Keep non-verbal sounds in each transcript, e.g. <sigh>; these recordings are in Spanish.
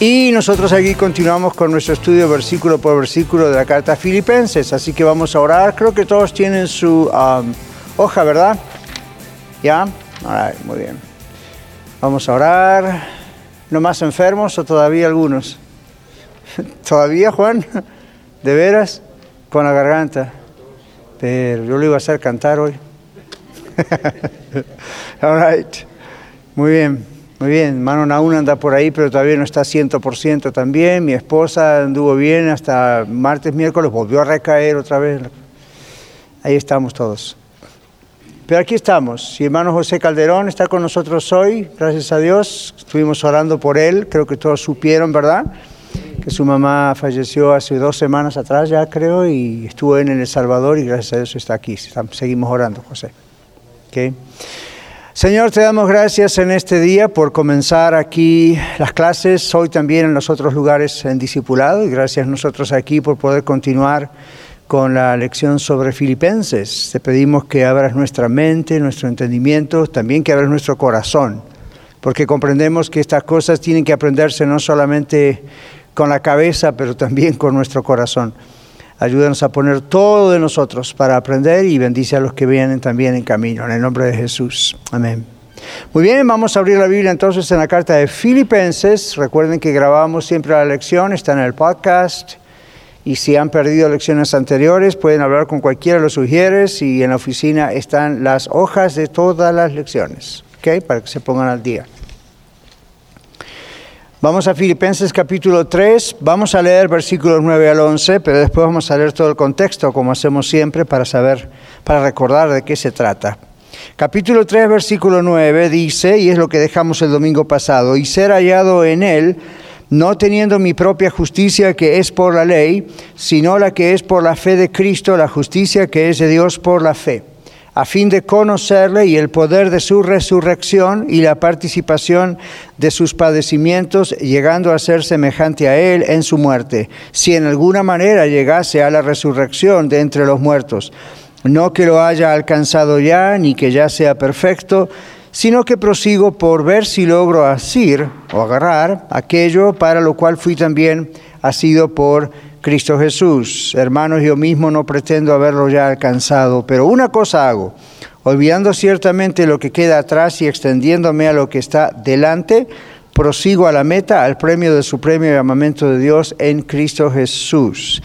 Y nosotros aquí continuamos con nuestro estudio versículo por versículo de la carta a Filipenses, así que vamos a orar. Creo que todos tienen su um, hoja, ¿verdad? ¿Ya? muy bien. Vamos a orar. ¿No más enfermos o todavía algunos? <laughs> ¿Todavía, Juan? ¿De veras? Con la garganta. Pero yo lo iba a hacer cantar hoy. <laughs> All right. Muy bien. Muy bien, Mano Naún anda por ahí, pero todavía no está 100% también. Mi esposa anduvo bien hasta martes, miércoles, volvió a recaer otra vez. Ahí estamos todos. Pero aquí estamos. Y hermano José Calderón está con nosotros hoy, gracias a Dios. Estuvimos orando por él, creo que todos supieron, ¿verdad? Que su mamá falleció hace dos semanas atrás ya, creo, y estuvo en El Salvador y gracias a Dios está aquí. Seguimos orando, José. ¿Okay? Señor, te damos gracias en este día por comenzar aquí las clases, hoy también en los otros lugares en discipulado, y gracias a nosotros aquí por poder continuar con la lección sobre Filipenses. Te pedimos que abras nuestra mente, nuestro entendimiento, también que abras nuestro corazón, porque comprendemos que estas cosas tienen que aprenderse no solamente con la cabeza, pero también con nuestro corazón. Ayúdanos a poner todo de nosotros para aprender y bendice a los que vienen también en camino. En el nombre de Jesús. Amén. Muy bien, vamos a abrir la Biblia entonces en la carta de Filipenses. Recuerden que grabamos siempre la lección, está en el podcast. Y si han perdido lecciones anteriores, pueden hablar con cualquiera de los sugieres y en la oficina están las hojas de todas las lecciones, ¿ok? Para que se pongan al día. Vamos a Filipenses capítulo 3, vamos a leer versículos 9 al 11, pero después vamos a leer todo el contexto, como hacemos siempre, para saber, para recordar de qué se trata. Capítulo 3, versículo 9 dice, y es lo que dejamos el domingo pasado, y ser hallado en él, no teniendo mi propia justicia que es por la ley, sino la que es por la fe de Cristo, la justicia que es de Dios por la fe a fin de conocerle y el poder de su resurrección y la participación de sus padecimientos, llegando a ser semejante a él en su muerte, si en alguna manera llegase a la resurrección de entre los muertos. No que lo haya alcanzado ya, ni que ya sea perfecto, sino que prosigo por ver si logro asir o agarrar aquello para lo cual fui también asido por Cristo Jesús. Hermanos, yo mismo no pretendo haberlo ya alcanzado, pero una cosa hago, olvidando ciertamente lo que queda atrás y extendiéndome a lo que está delante, prosigo a la meta, al premio del supremo llamamiento de Dios en Cristo Jesús.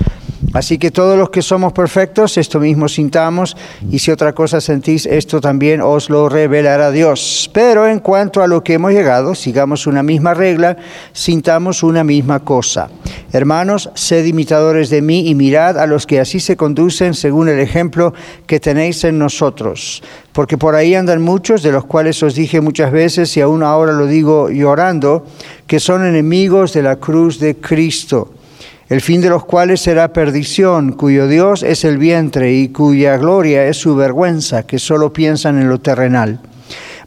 Así que todos los que somos perfectos, esto mismo sintamos, y si otra cosa sentís, esto también os lo revelará Dios. Pero en cuanto a lo que hemos llegado, sigamos una misma regla, sintamos una misma cosa. Hermanos, sed imitadores de mí y mirad a los que así se conducen según el ejemplo que tenéis en nosotros. Porque por ahí andan muchos, de los cuales os dije muchas veces, y aún ahora lo digo llorando, que son enemigos de la cruz de Cristo el fin de los cuales será perdición, cuyo Dios es el vientre y cuya gloria es su vergüenza, que solo piensan en lo terrenal.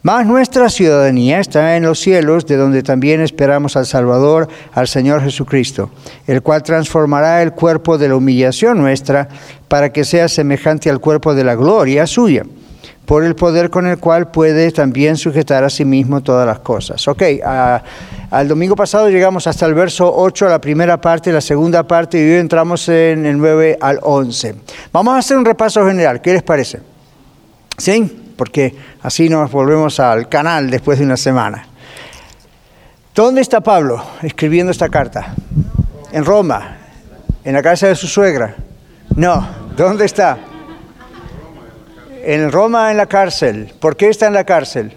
Mas nuestra ciudadanía está en los cielos, de donde también esperamos al Salvador, al Señor Jesucristo, el cual transformará el cuerpo de la humillación nuestra para que sea semejante al cuerpo de la gloria suya por el poder con el cual puede también sujetar a sí mismo todas las cosas. Ok, al domingo pasado llegamos hasta el verso 8, la primera parte, la segunda parte, y hoy entramos en el 9 al 11. Vamos a hacer un repaso general, ¿qué les parece? ¿Sí? Porque así nos volvemos al canal después de una semana. ¿Dónde está Pablo escribiendo esta carta? En Roma, en la casa de su suegra. No, ¿dónde está? En Roma en la cárcel. ¿Por qué está en la cárcel?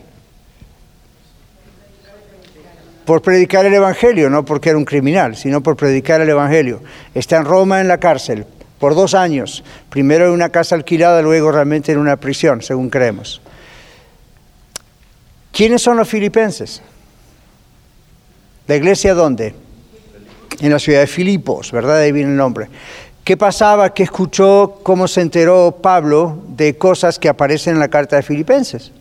Por predicar el Evangelio, no porque era un criminal, sino por predicar el Evangelio. Está en Roma en la cárcel por dos años, primero en una casa alquilada, luego realmente en una prisión, según creemos. ¿Quiénes son los filipenses? ¿La iglesia dónde? en la ciudad de Filipos, ¿verdad? Ahí viene el nombre. ¿Qué pasaba? ¿Qué escuchó? ¿Cómo se enteró Pablo de cosas que aparecen en la carta de Filipenses?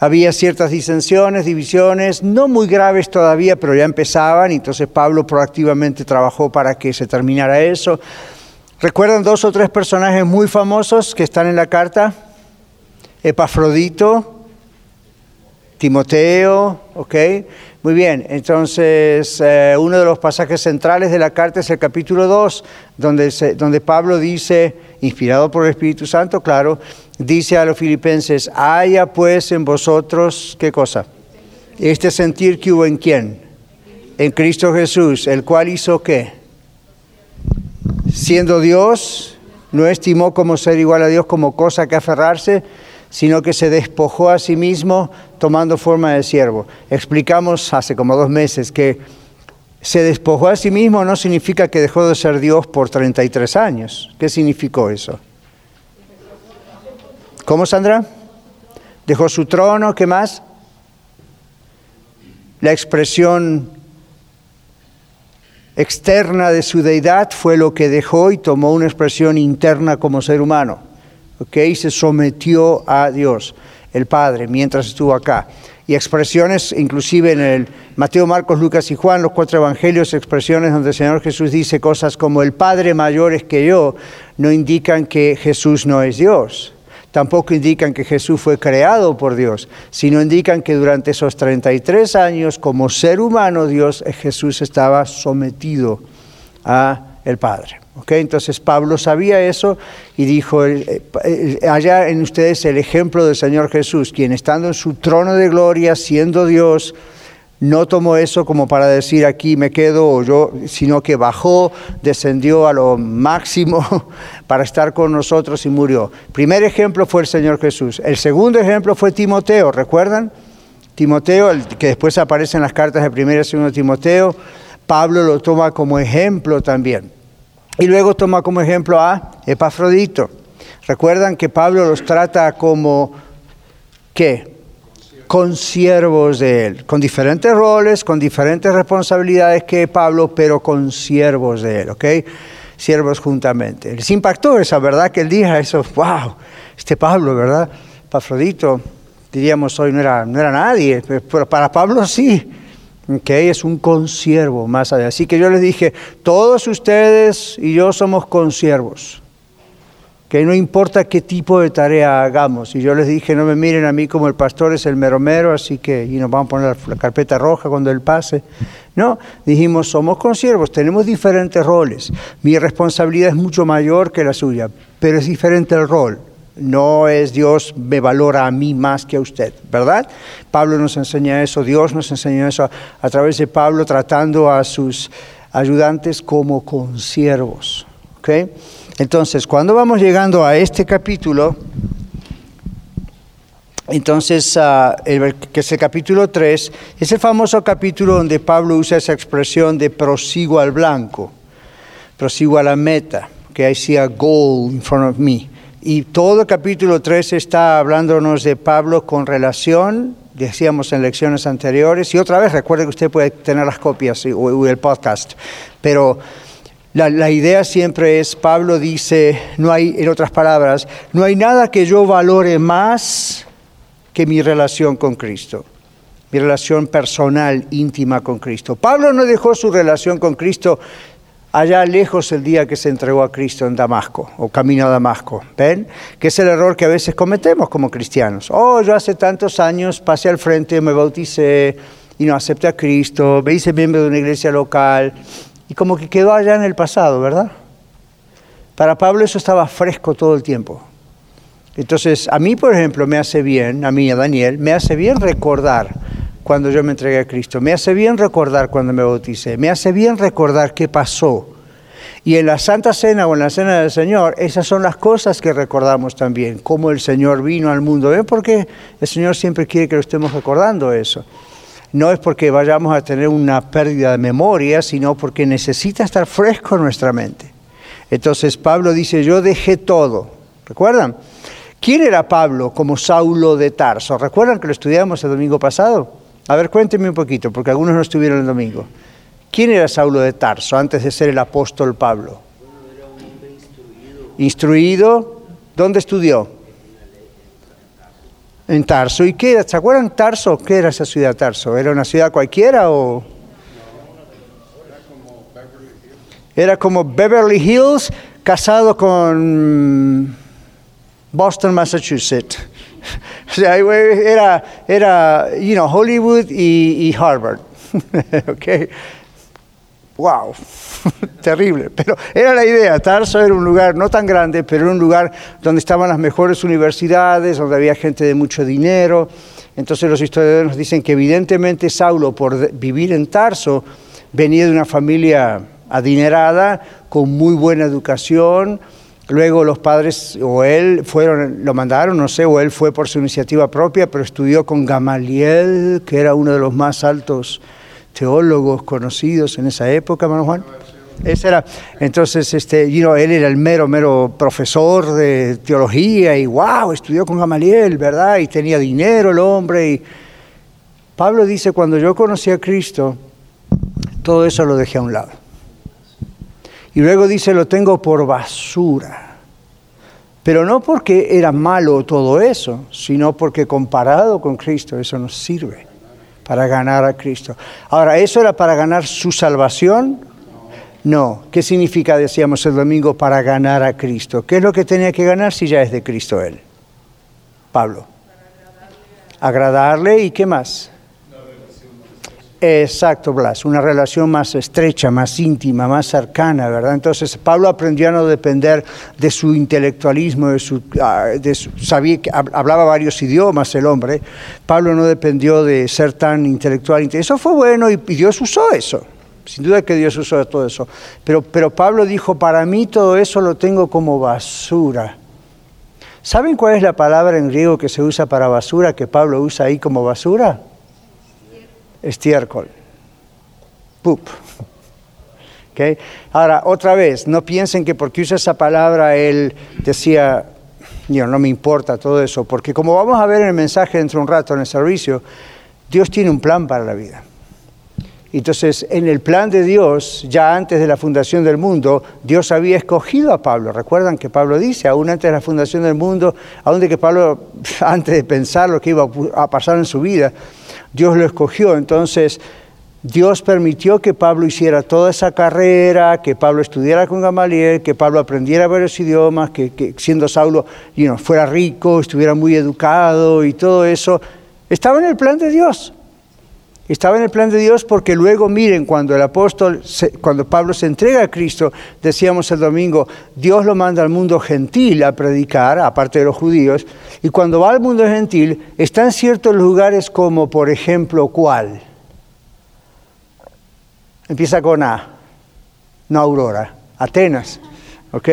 Había ciertas disensiones, divisiones, no muy graves todavía, pero ya empezaban, entonces Pablo proactivamente trabajó para que se terminara eso. ¿Recuerdan dos o tres personajes muy famosos que están en la carta? Epafrodito, Timoteo, ¿ok? Muy bien, entonces eh, uno de los pasajes centrales de la carta es el capítulo 2, donde, donde Pablo dice, inspirado por el Espíritu Santo, claro, dice a los filipenses, haya pues en vosotros, ¿qué cosa? Este sentir que hubo en quién? En Cristo Jesús, el cual hizo qué? Siendo Dios, no estimó como ser igual a Dios como cosa que aferrarse, sino que se despojó a sí mismo tomando forma de siervo. Explicamos hace como dos meses que se despojó a sí mismo no significa que dejó de ser Dios por 33 años. ¿Qué significó eso? ¿Cómo, Sandra? Dejó su trono, ¿qué más? La expresión externa de su deidad fue lo que dejó y tomó una expresión interna como ser humano. ¿Ok? Y se sometió a Dios, el Padre, mientras estuvo acá. Y expresiones, inclusive en el Mateo, Marcos, Lucas y Juan, los cuatro evangelios, expresiones donde el Señor Jesús dice cosas como el Padre mayor es que yo, no indican que Jesús no es Dios tampoco indican que Jesús fue creado por Dios, sino indican que durante esos 33 años como ser humano Dios Jesús estaba sometido a el Padre. ¿Okay? Entonces Pablo sabía eso y dijo, eh, eh, allá en ustedes el ejemplo del Señor Jesús, quien estando en su trono de gloria, siendo Dios, no tomó eso como para decir aquí me quedo yo, sino que bajó, descendió a lo máximo <laughs> para estar con nosotros y murió. Primer ejemplo fue el Señor Jesús. El segundo ejemplo fue Timoteo, ¿recuerdan? Timoteo, que después aparece en las cartas de primera y segundo Timoteo, Pablo lo toma como ejemplo también. Y luego toma como ejemplo a Epafrodito. Recuerdan que Pablo los trata como, ¿qué? consiervos de Él, con diferentes roles, con diferentes responsabilidades que Pablo, pero con siervos de Él, ¿ok? Siervos juntamente. Les impactó esa verdad que él dijo, eso, wow, este Pablo, ¿verdad? Pafrodito, diríamos hoy no era, no era nadie, pero para Pablo sí, ¿ok? Es un consiervo más allá. Así que yo les dije, todos ustedes y yo somos consiervos que no importa qué tipo de tarea hagamos. Y yo les dije, no me miren a mí como el pastor es el mero mero, así que y nos vamos a poner la, carpeta roja cuando él pase. No, dijimos, somos consiervos, tenemos diferentes roles. Mi responsabilidad es mucho mayor que la suya, pero es diferente el rol. No es Dios me valora a mí más que a usted, ¿verdad? Pablo nos enseña eso, Dios nos enseña eso a través de Pablo tratando a sus ayudantes como consiervos. ¿okay? Entonces, cuando vamos llegando a este capítulo, entonces, ah, que es el capítulo 3, es el famoso capítulo donde Pablo usa esa expresión de prosigo al blanco, prosigo a la meta, que I see a goal in front of me. Y todo el capítulo 3 está hablándonos de Pablo con relación, decíamos en lecciones anteriores, y otra vez recuerde que usted puede tener las copias o el podcast, pero la, idea siempre es, Pablo dice, no hay, en otras palabras, no hay nada que yo valore más que mi relación con Cristo, mi relación personal, íntima con Cristo. Pablo no dejó su relación con Cristo allá lejos el día que se entregó a Cristo en Damasco o camino a Damasco. ¿Ven? Que es el error que a veces cometemos como cristianos. Oh, yo hace tantos años pasé al frente, me bauticé y no acepté a Cristo, me hice miembro de una iglesia local y como que quedó allá en el pasado, ¿verdad? Para Pablo eso estaba fresco todo el tiempo. Entonces, a mí, por ejemplo, me hace bien, a mí, a Daniel, me hace bien recordar cuando yo me entregué a Cristo, me hace bien recordar cuando me bauticé, me hace bien recordar qué pasó. Y en la Santa Cena o en la Cena del Señor, esas son las cosas que recordamos también, cómo el Señor vino al mundo. ¿Ven por qué el Señor siempre quiere que lo estemos recordando eso? no es porque vayamos a tener una pérdida de memoria, sino porque necesita estar fresco en nuestra mente. Entonces Pablo dice, yo dejé todo. ¿Recuerdan? ¿Quién era Pablo como Saulo de Tarso? ¿Recuerdan que lo estudiamos el domingo pasado? A ver, cuénteme un poquito, porque algunos no estuvieron el domingo. ¿Quién era Saulo de Tarso antes de ser el apóstol Pablo? Instruido. ¿Dónde estudió? En Tarso. ¿Y qué era? ¿Se acuerdan Tarso? ¿Qué era esa ciudad Tarso? ¿Era una ciudad cualquiera o...? Era como Beverly Hills casado con Boston, Massachusetts. <laughs> O era, era you know, Hollywood y, Harvard. <laughs> okay. Wow, <laughs> terrible. Pero era la idea. Tarso era un lugar no tan grande, pero era un lugar donde estaban las mejores universidades, donde había gente de mucho dinero. Entonces los historiadores nos dicen que evidentemente Saulo, por vivir en Tarso, venía de una familia adinerada, con muy buena educación. Luego los padres o él fueron, lo mandaron, no sé, o él fue por su iniciativa propia, pero estudió con Gamaliel, que era uno de los más altos teólogos conocidos en esa época, hermano Juan. Ese era, entonces, este, you él era el mero, mero profesor de teología y wow, estudió con Gamaliel, ¿verdad? Y tenía dinero el hombre. Y Pablo dice, cuando yo conocí a Cristo, todo eso lo dejé a un lado. Y luego dice, lo tengo por basura. Pero no porque era malo todo eso, sino porque comparado con Cristo eso nos sirve para ganar a Cristo. Ahora, ¿eso era para ganar su salvación? No. ¿Qué significa, decíamos el domingo, para ganar a Cristo? ¿Qué es lo que tenía que ganar si ya es de Cristo Él? Pablo. Agradarle y qué más? Exacto, Blas, una relación más estrecha, más íntima, más cercana, ¿verdad? Entonces Pablo aprendió a no depender de su intelectualismo, de su, ah, sabía que hablaba varios idiomas el hombre. Pablo no dependió de ser tan intelectual. Eso fue bueno y, Dios usó eso. Sin duda que Dios usó todo eso. Pero, pero Pablo dijo, para mí todo eso lo tengo como basura. ¿Saben cuál es la palabra en griego que se usa para basura, que Pablo usa ahí como basura? Estiércol. Poop. Okay. Ahora, otra vez, no piensen que porque usa esa palabra él decía, no me importa todo eso, porque como vamos a ver en el mensaje dentro de un rato en el servicio, Dios tiene un plan para la vida. Entonces, en el plan de Dios, ya antes de la fundación del mundo, Dios había escogido a Pablo. Recuerdan que Pablo dice, aún antes de la fundación del mundo, aún de que Pablo, <laughs> antes de pensar lo que iba a pasar en su vida, Dios lo escogió. Entonces, Dios permitió que Pablo hiciera toda esa carrera, que Pablo estudiara con Gamaliel, que Pablo aprendiera varios idiomas, que, siendo Saulo fuera rico, estuviera muy educado y todo eso. Estaba en el plan de Dios. Estaba en el plan de Dios porque luego miren, cuando el apóstol, cuando Pablo se entrega a Cristo, decíamos el domingo, Dios lo manda al mundo gentil a predicar, aparte de los judíos, y cuando va al mundo gentil, está en ciertos lugares como, por ejemplo, ¿cuál? Empieza con A, no Aurora, Atenas, ¿ok?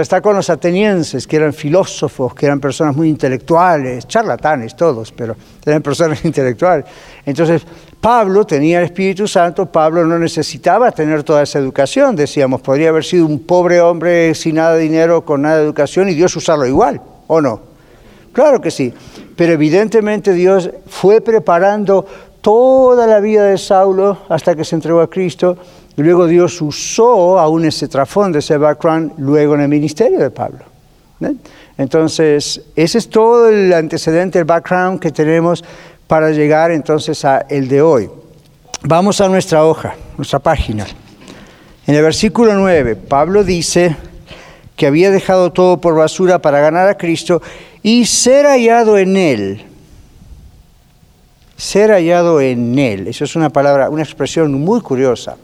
Está con los atenienses, que eran filósofos, que eran personas muy intelectuales, charlatanes todos, pero eran personas <laughs> intelectuales. Entonces Pablo tenía el Espíritu Santo, Pablo no necesitaba tener toda esa educación, decíamos, podría haber sido un pobre hombre sin nada de dinero, con nada de educación, y Dios usarlo igual, ¿o no? Claro que sí, pero evidentemente Dios fue preparando toda la vida de Saulo hasta que se entregó a Cristo luego Dios usó aún ese trasfondo, ese background, luego en el ministerio de Pablo. Entonces, ese es todo el antecedente, el background que tenemos para llegar entonces a el de hoy. Vamos a nuestra hoja, nuestra página. En el versículo 9, Pablo dice que había dejado todo por basura para ganar a Cristo y ser hallado en Él. Ser hallado en Él. Eso es una palabra, una expresión muy curiosa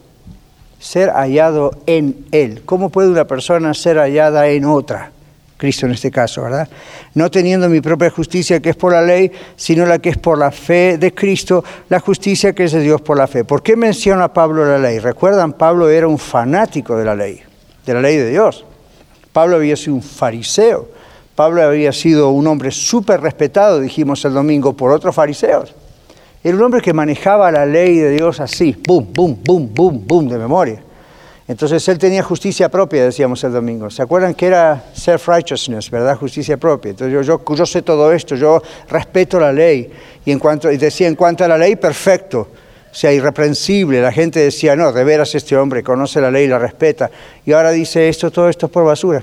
ser hallado en Él. ¿Cómo puede una persona ser hallada en otra? Cristo en este caso, ¿verdad? No teniendo mi propia justicia que es por la ley, sino la que es por la fe de Cristo, la justicia que es de Dios por la fe. ¿Por qué menciona Pablo la ley? Recuerdan, Pablo era un fanático de la ley, de la ley de Dios. Pablo había sido un fariseo. Pablo había sido un hombre súper respetado, dijimos el domingo, por otros fariseos. Era un hombre que manejaba la ley de Dios así, boom, boom, boom, boom, boom, de memoria. Entonces él tenía justicia propia, decíamos el domingo. ¿Se acuerdan que era self-righteousness, verdad? Justicia propia. Entonces yo, sé todo esto, yo respeto la ley. Y, y decía, en cuanto a la ley, perfecto. O sea, irreprensible. La gente decía, no, de veras este hombre conoce la ley y la respeta. Y ahora dice esto, todo esto es por basura.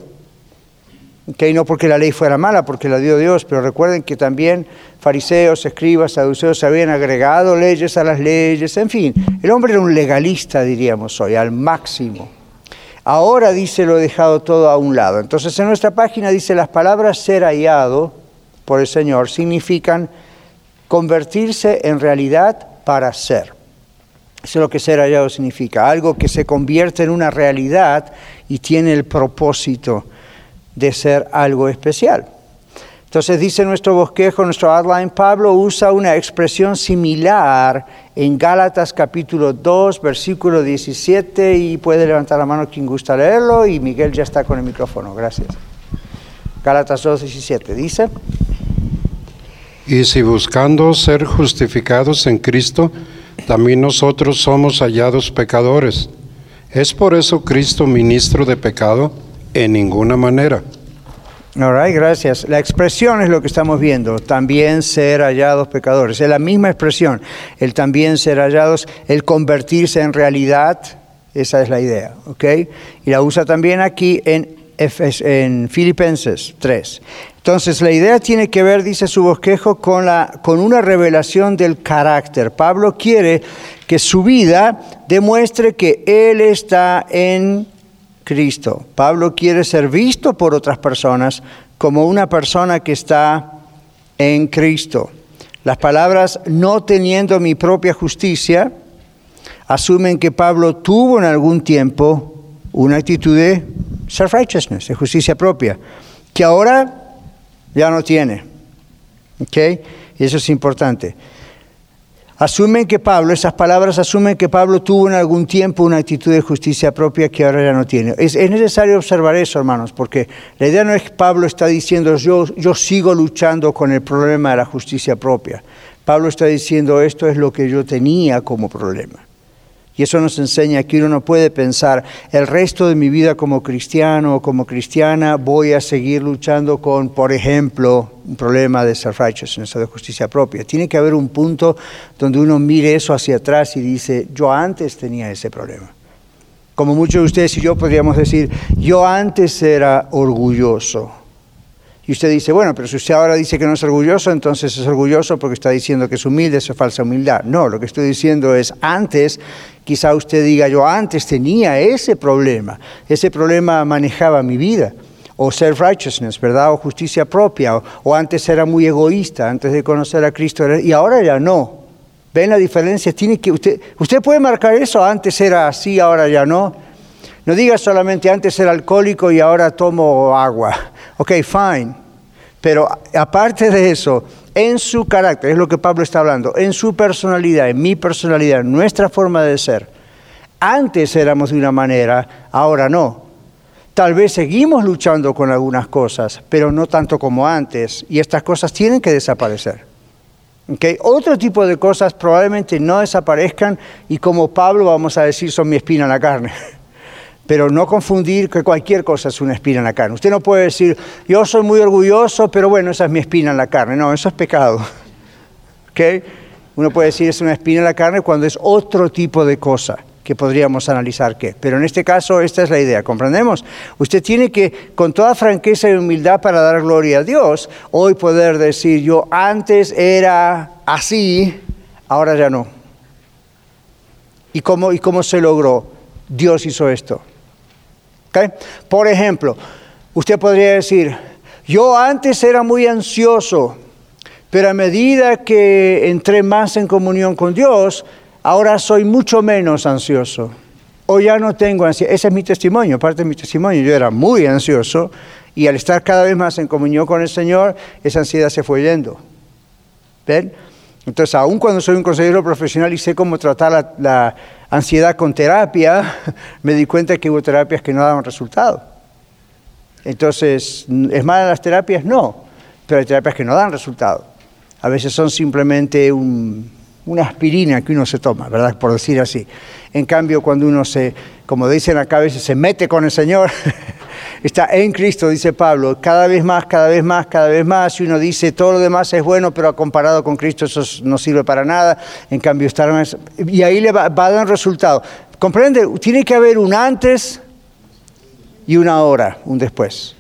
Que no porque la ley fuera mala, porque la dio Dios, pero recuerden que también fariseos, escribas, saduceos habían agregado leyes a las leyes, en fin, el hombre era un legalista, diríamos hoy, al máximo. Ahora dice, lo he dejado todo a un lado. Entonces en nuestra página dice, las palabras ser hallado por el Señor significan convertirse en realidad para ser. Eso es lo que ser hallado significa, algo que se convierte en una realidad y tiene el propósito de ser algo especial. Entonces dice nuestro bosquejo, nuestro outline, Pablo usa una expresión similar en Gálatas capítulo 2, versículo 17, y puede levantar la mano quien gusta leerlo, y Miguel ya está con el micrófono, gracias. Gálatas 2, 17, dice. Y si buscando ser justificados en Cristo, también nosotros somos hallados pecadores. ¿Es por eso Cristo ministro de pecado? En ninguna manera. All right, gracias. La expresión es lo que estamos viendo, también ser hallados pecadores. Es la misma expresión, el también ser hallados, el convertirse en realidad, esa es la idea, ¿ok? Y la usa también aquí en, en Filipenses 3. Entonces, la idea tiene que ver, dice su bosquejo, con, la, con una revelación del carácter. Pablo quiere que su vida demuestre que Él está en Cristo. Pablo quiere ser visto por otras personas como una persona que está en Cristo. Las palabras no teniendo mi propia justicia asumen que Pablo tuvo en algún tiempo una actitud de self-righteousness, de justicia propia, que ahora ya no tiene. ¿Ok? Y eso es importante. Asumen que Pablo, esas palabras asumen que Pablo tuvo en algún tiempo una actitud de justicia propia que ahora ya no tiene. Es, necesario observar eso, hermanos, porque la idea no es que Pablo está diciendo yo, yo sigo luchando con el problema de la justicia propia. Pablo está diciendo esto es lo que yo tenía como problema. Y eso nos enseña que uno no puede pensar, el resto de mi vida como cristiano o como cristiana voy a seguir luchando con, por ejemplo, un problema de self-righteousness de justicia propia. Tiene que haber un punto donde uno mire eso hacia atrás y dice, yo antes tenía ese problema. Como muchos de ustedes y yo podríamos decir, yo antes era orgulloso y usted dice, bueno, pero si usted ahora dice que no es orgulloso, entonces es orgulloso porque está diciendo que es humilde, eso es falsa humildad. No, lo que estoy diciendo es, antes, quizá usted diga, yo antes tenía ese problema, ese problema manejaba mi vida, o self-righteousness, ¿verdad? O justicia propia, o, antes era muy egoísta, antes de conocer a Cristo, y ahora ya no. ¿Ven la diferencia? Tiene que, usted, usted puede marcar eso, antes era así, ahora ya no. No diga solamente antes era alcohólico y ahora tomo agua. Ok, fine. Pero aparte de eso, en su carácter, es lo que Pablo está hablando, en su personalidad, en mi personalidad, en nuestra forma de ser, antes éramos de una manera, ahora no. Tal vez seguimos luchando con algunas cosas, pero no tanto como antes, y estas cosas tienen que desaparecer. Okay. Otro tipo de cosas probablemente no desaparezcan y como Pablo vamos a decir son mi espina en la carne. <laughs> Pero no confundir que cualquier cosa es una espina en la carne. Usted no puede decir, yo soy muy orgulloso, pero bueno, esa es mi espina en la carne. No, eso es pecado. ¿Okay? Uno puede decir es una espina en la carne cuando es otro tipo de cosa que podríamos analizar qué. Pero en este caso esta es la idea, ¿comprendemos? Usted tiene que, con toda franqueza y humildad para dar gloria a Dios, hoy poder decir, yo antes era así, ahora ya no. ¿Y cómo, y cómo se logró? Dios hizo esto. Por ejemplo, usted podría decir, yo antes era muy ansioso, pero a medida que entré más en comunión con Dios, ahora soy mucho menos ansioso. O ya no tengo ansiedad. Ese es mi testimonio, parte de mi testimonio. Yo era muy ansioso y al estar cada vez más en comunión con el Señor, esa ansiedad se fue yendo. ¿Ven? Entonces, aun cuando soy un consejero profesional y sé cómo tratar la ansiedad con terapia, <laughs> me di cuenta que hubo terapias que no daban resultado. Entonces, ¿es mala las terapias? No, pero hay terapias que no dan resultado. A veces son simplemente un una aspirina que uno se toma, ¿verdad? Por decir así. En cambio, cuando uno se, como dicen acá a veces, se mete con el Señor, <laughs> está en Cristo, dice Pablo, cada vez más, cada vez más, cada vez más, y uno dice, todo lo demás es bueno, pero comparado con Cristo eso no sirve para nada, en cambio estar más... Y ahí le va, a dar resultado. ¿Comprende? Tiene que haber un antes y una hora, un después.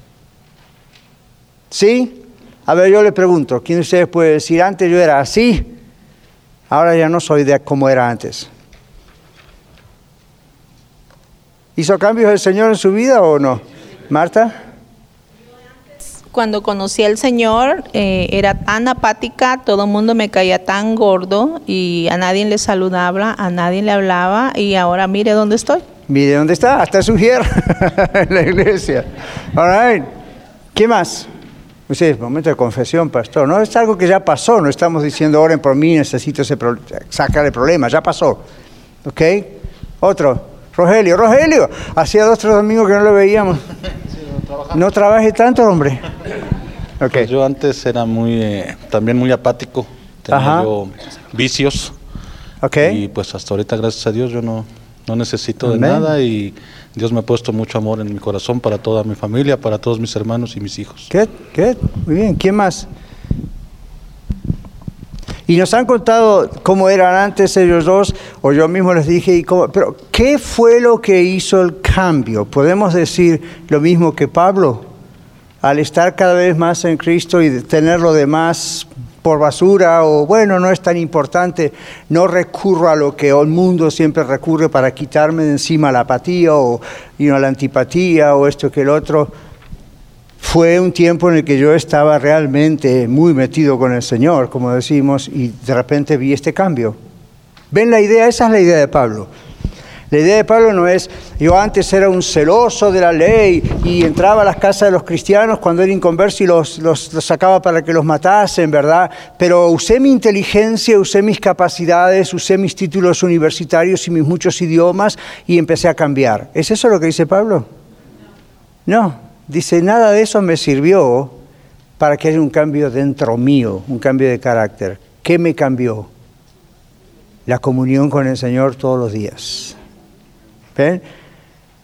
¿Sí? A ver, yo le pregunto, ¿quién de ustedes puede decir, antes yo era así, ahora ya no soy de como era antes? ¿Hizo cambios el Señor en su vida o no? Marta. Cuando conocí al Señor eh, era tan apática, todo el mundo me caía tan gordo y a nadie le saludaba, a nadie le hablaba y ahora mire dónde estoy. Mire dónde está, hasta su <laughs> en la iglesia. All right. ¿Qué más? Usted, momento de confesión, pastor. No es algo que ya pasó, no estamos diciendo oren por mí, necesito ese sacar el problema, ya pasó. ¿Ok? Otro. Rogelio, Rogelio, hacía dos o tres domingos que no lo veíamos. no, trabaje tanto, hombre. Okay. Pues yo antes era muy, eh, también muy apático, tenía yo vicios. Okay. Y pues hasta ahorita, gracias a Dios, yo no, no necesito de nada y Dios me ha puesto mucho amor en mi corazón para toda mi familia, para todos mis hermanos y mis hijos. ¿Qué? ¿Qué? Muy bien. ¿Quién más? Y nos han contado cómo eran antes ellos dos, o yo mismo les dije, pero ¿qué fue lo que hizo el cambio? ¿Podemos decir lo mismo que Pablo? Al estar cada vez más en Cristo y tener lo demás por basura o bueno, no es tan importante, no recurro a lo que el mundo siempre recurre para quitarme de encima la apatía o la antipatía o esto que el otro fue un tiempo en el que yo estaba realmente muy metido con el Señor, como decimos, y de repente vi este cambio. ¿Ven la idea? Esa es la idea de Pablo. La idea de Pablo no es, yo antes era un celoso de la ley y entraba a las casas de los cristianos cuando era inconverso y los, los, sacaba para que los matasen, ¿verdad? Pero usé mi inteligencia, usé mis capacidades, usé mis títulos universitarios y mis muchos idiomas y empecé a cambiar. ¿Es eso lo que dice Pablo? No, Dice, nada de eso me sirvió para que haya un cambio dentro mío, un cambio de carácter. ¿Qué me cambió? La comunión con el Señor todos los días. ¿Ven?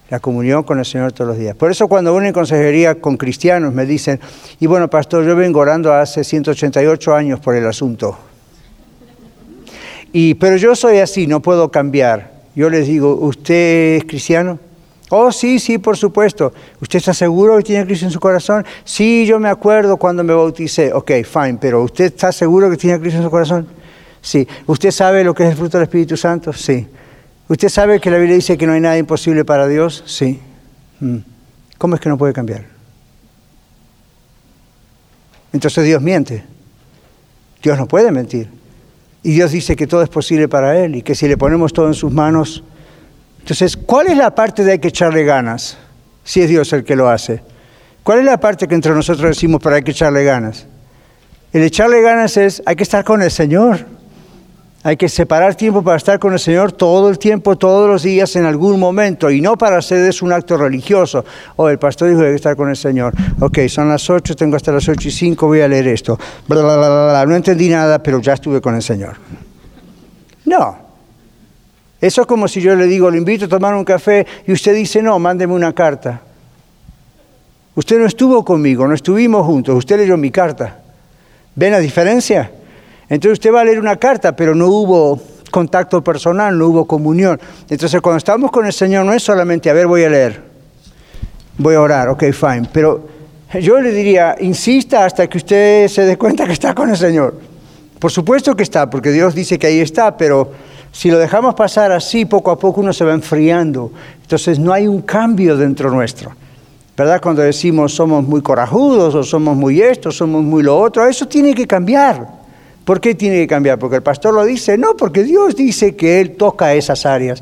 La comunión con el Señor todos los días. Por eso cuando uno en consejería con cristianos me dicen, y bueno, pastor, yo vengo orando hace 188 años por el asunto. Y, pero yo soy así, no puedo cambiar. Yo les digo, ¿usted es cristiano? Oh, sí, sí, por supuesto. ¿Usted está seguro que tiene Cristo en su corazón? Sí, yo me acuerdo cuando me bauticé. Ok, fine, pero ¿usted está seguro que tiene Cristo en su corazón? Sí. ¿Usted sabe lo que es el fruto del Espíritu Santo? Sí. ¿Usted sabe que la Biblia dice que no hay nada imposible para Dios? Sí. Mm. ¿Cómo es que no puede cambiar? Entonces Dios miente. Dios no puede mentir. Y Dios dice que todo es posible para Él y que si le ponemos todo en sus manos, entonces, ¿cuál es la parte de hay que echarle ganas? Si es Dios el que lo hace. ¿Cuál es la parte que entre nosotros decimos para hay que echarle ganas? El echarle ganas es, hay que estar con el Señor. Hay que separar tiempo para estar con el Señor todo el tiempo, todos los días, en algún momento, y no para hacer eso un acto religioso. Oh, el pastor dijo que hay que estar con el Señor. Ok, son las 8, tengo hasta las ocho y cinco, voy a leer esto. no entendí nada, pero ya estuve con el Señor. No, eso es como si yo le digo, le invito a tomar un café y usted dice, no, mándeme una carta. Usted no estuvo conmigo, no estuvimos juntos, usted leyó mi carta. ¿Ven la diferencia? Entonces usted va a leer una carta, pero no hubo contacto personal, no hubo comunión. Entonces cuando estamos con el Señor no es solamente, a ver, voy a leer, voy a orar, ok, fine. Pero yo le diría, insista hasta que usted se dé cuenta que está con el Señor. Por supuesto que está, porque Dios dice que ahí está, pero si lo dejamos pasar así, poco a poco uno se va enfriando. Entonces no hay un cambio dentro nuestro. ¿Verdad? Cuando decimos somos muy corajudos o somos muy esto, somos muy lo otro, eso tiene que cambiar. ¿Por qué tiene que cambiar? ¿Porque el pastor lo dice? No, porque Dios dice que Él toca esas áreas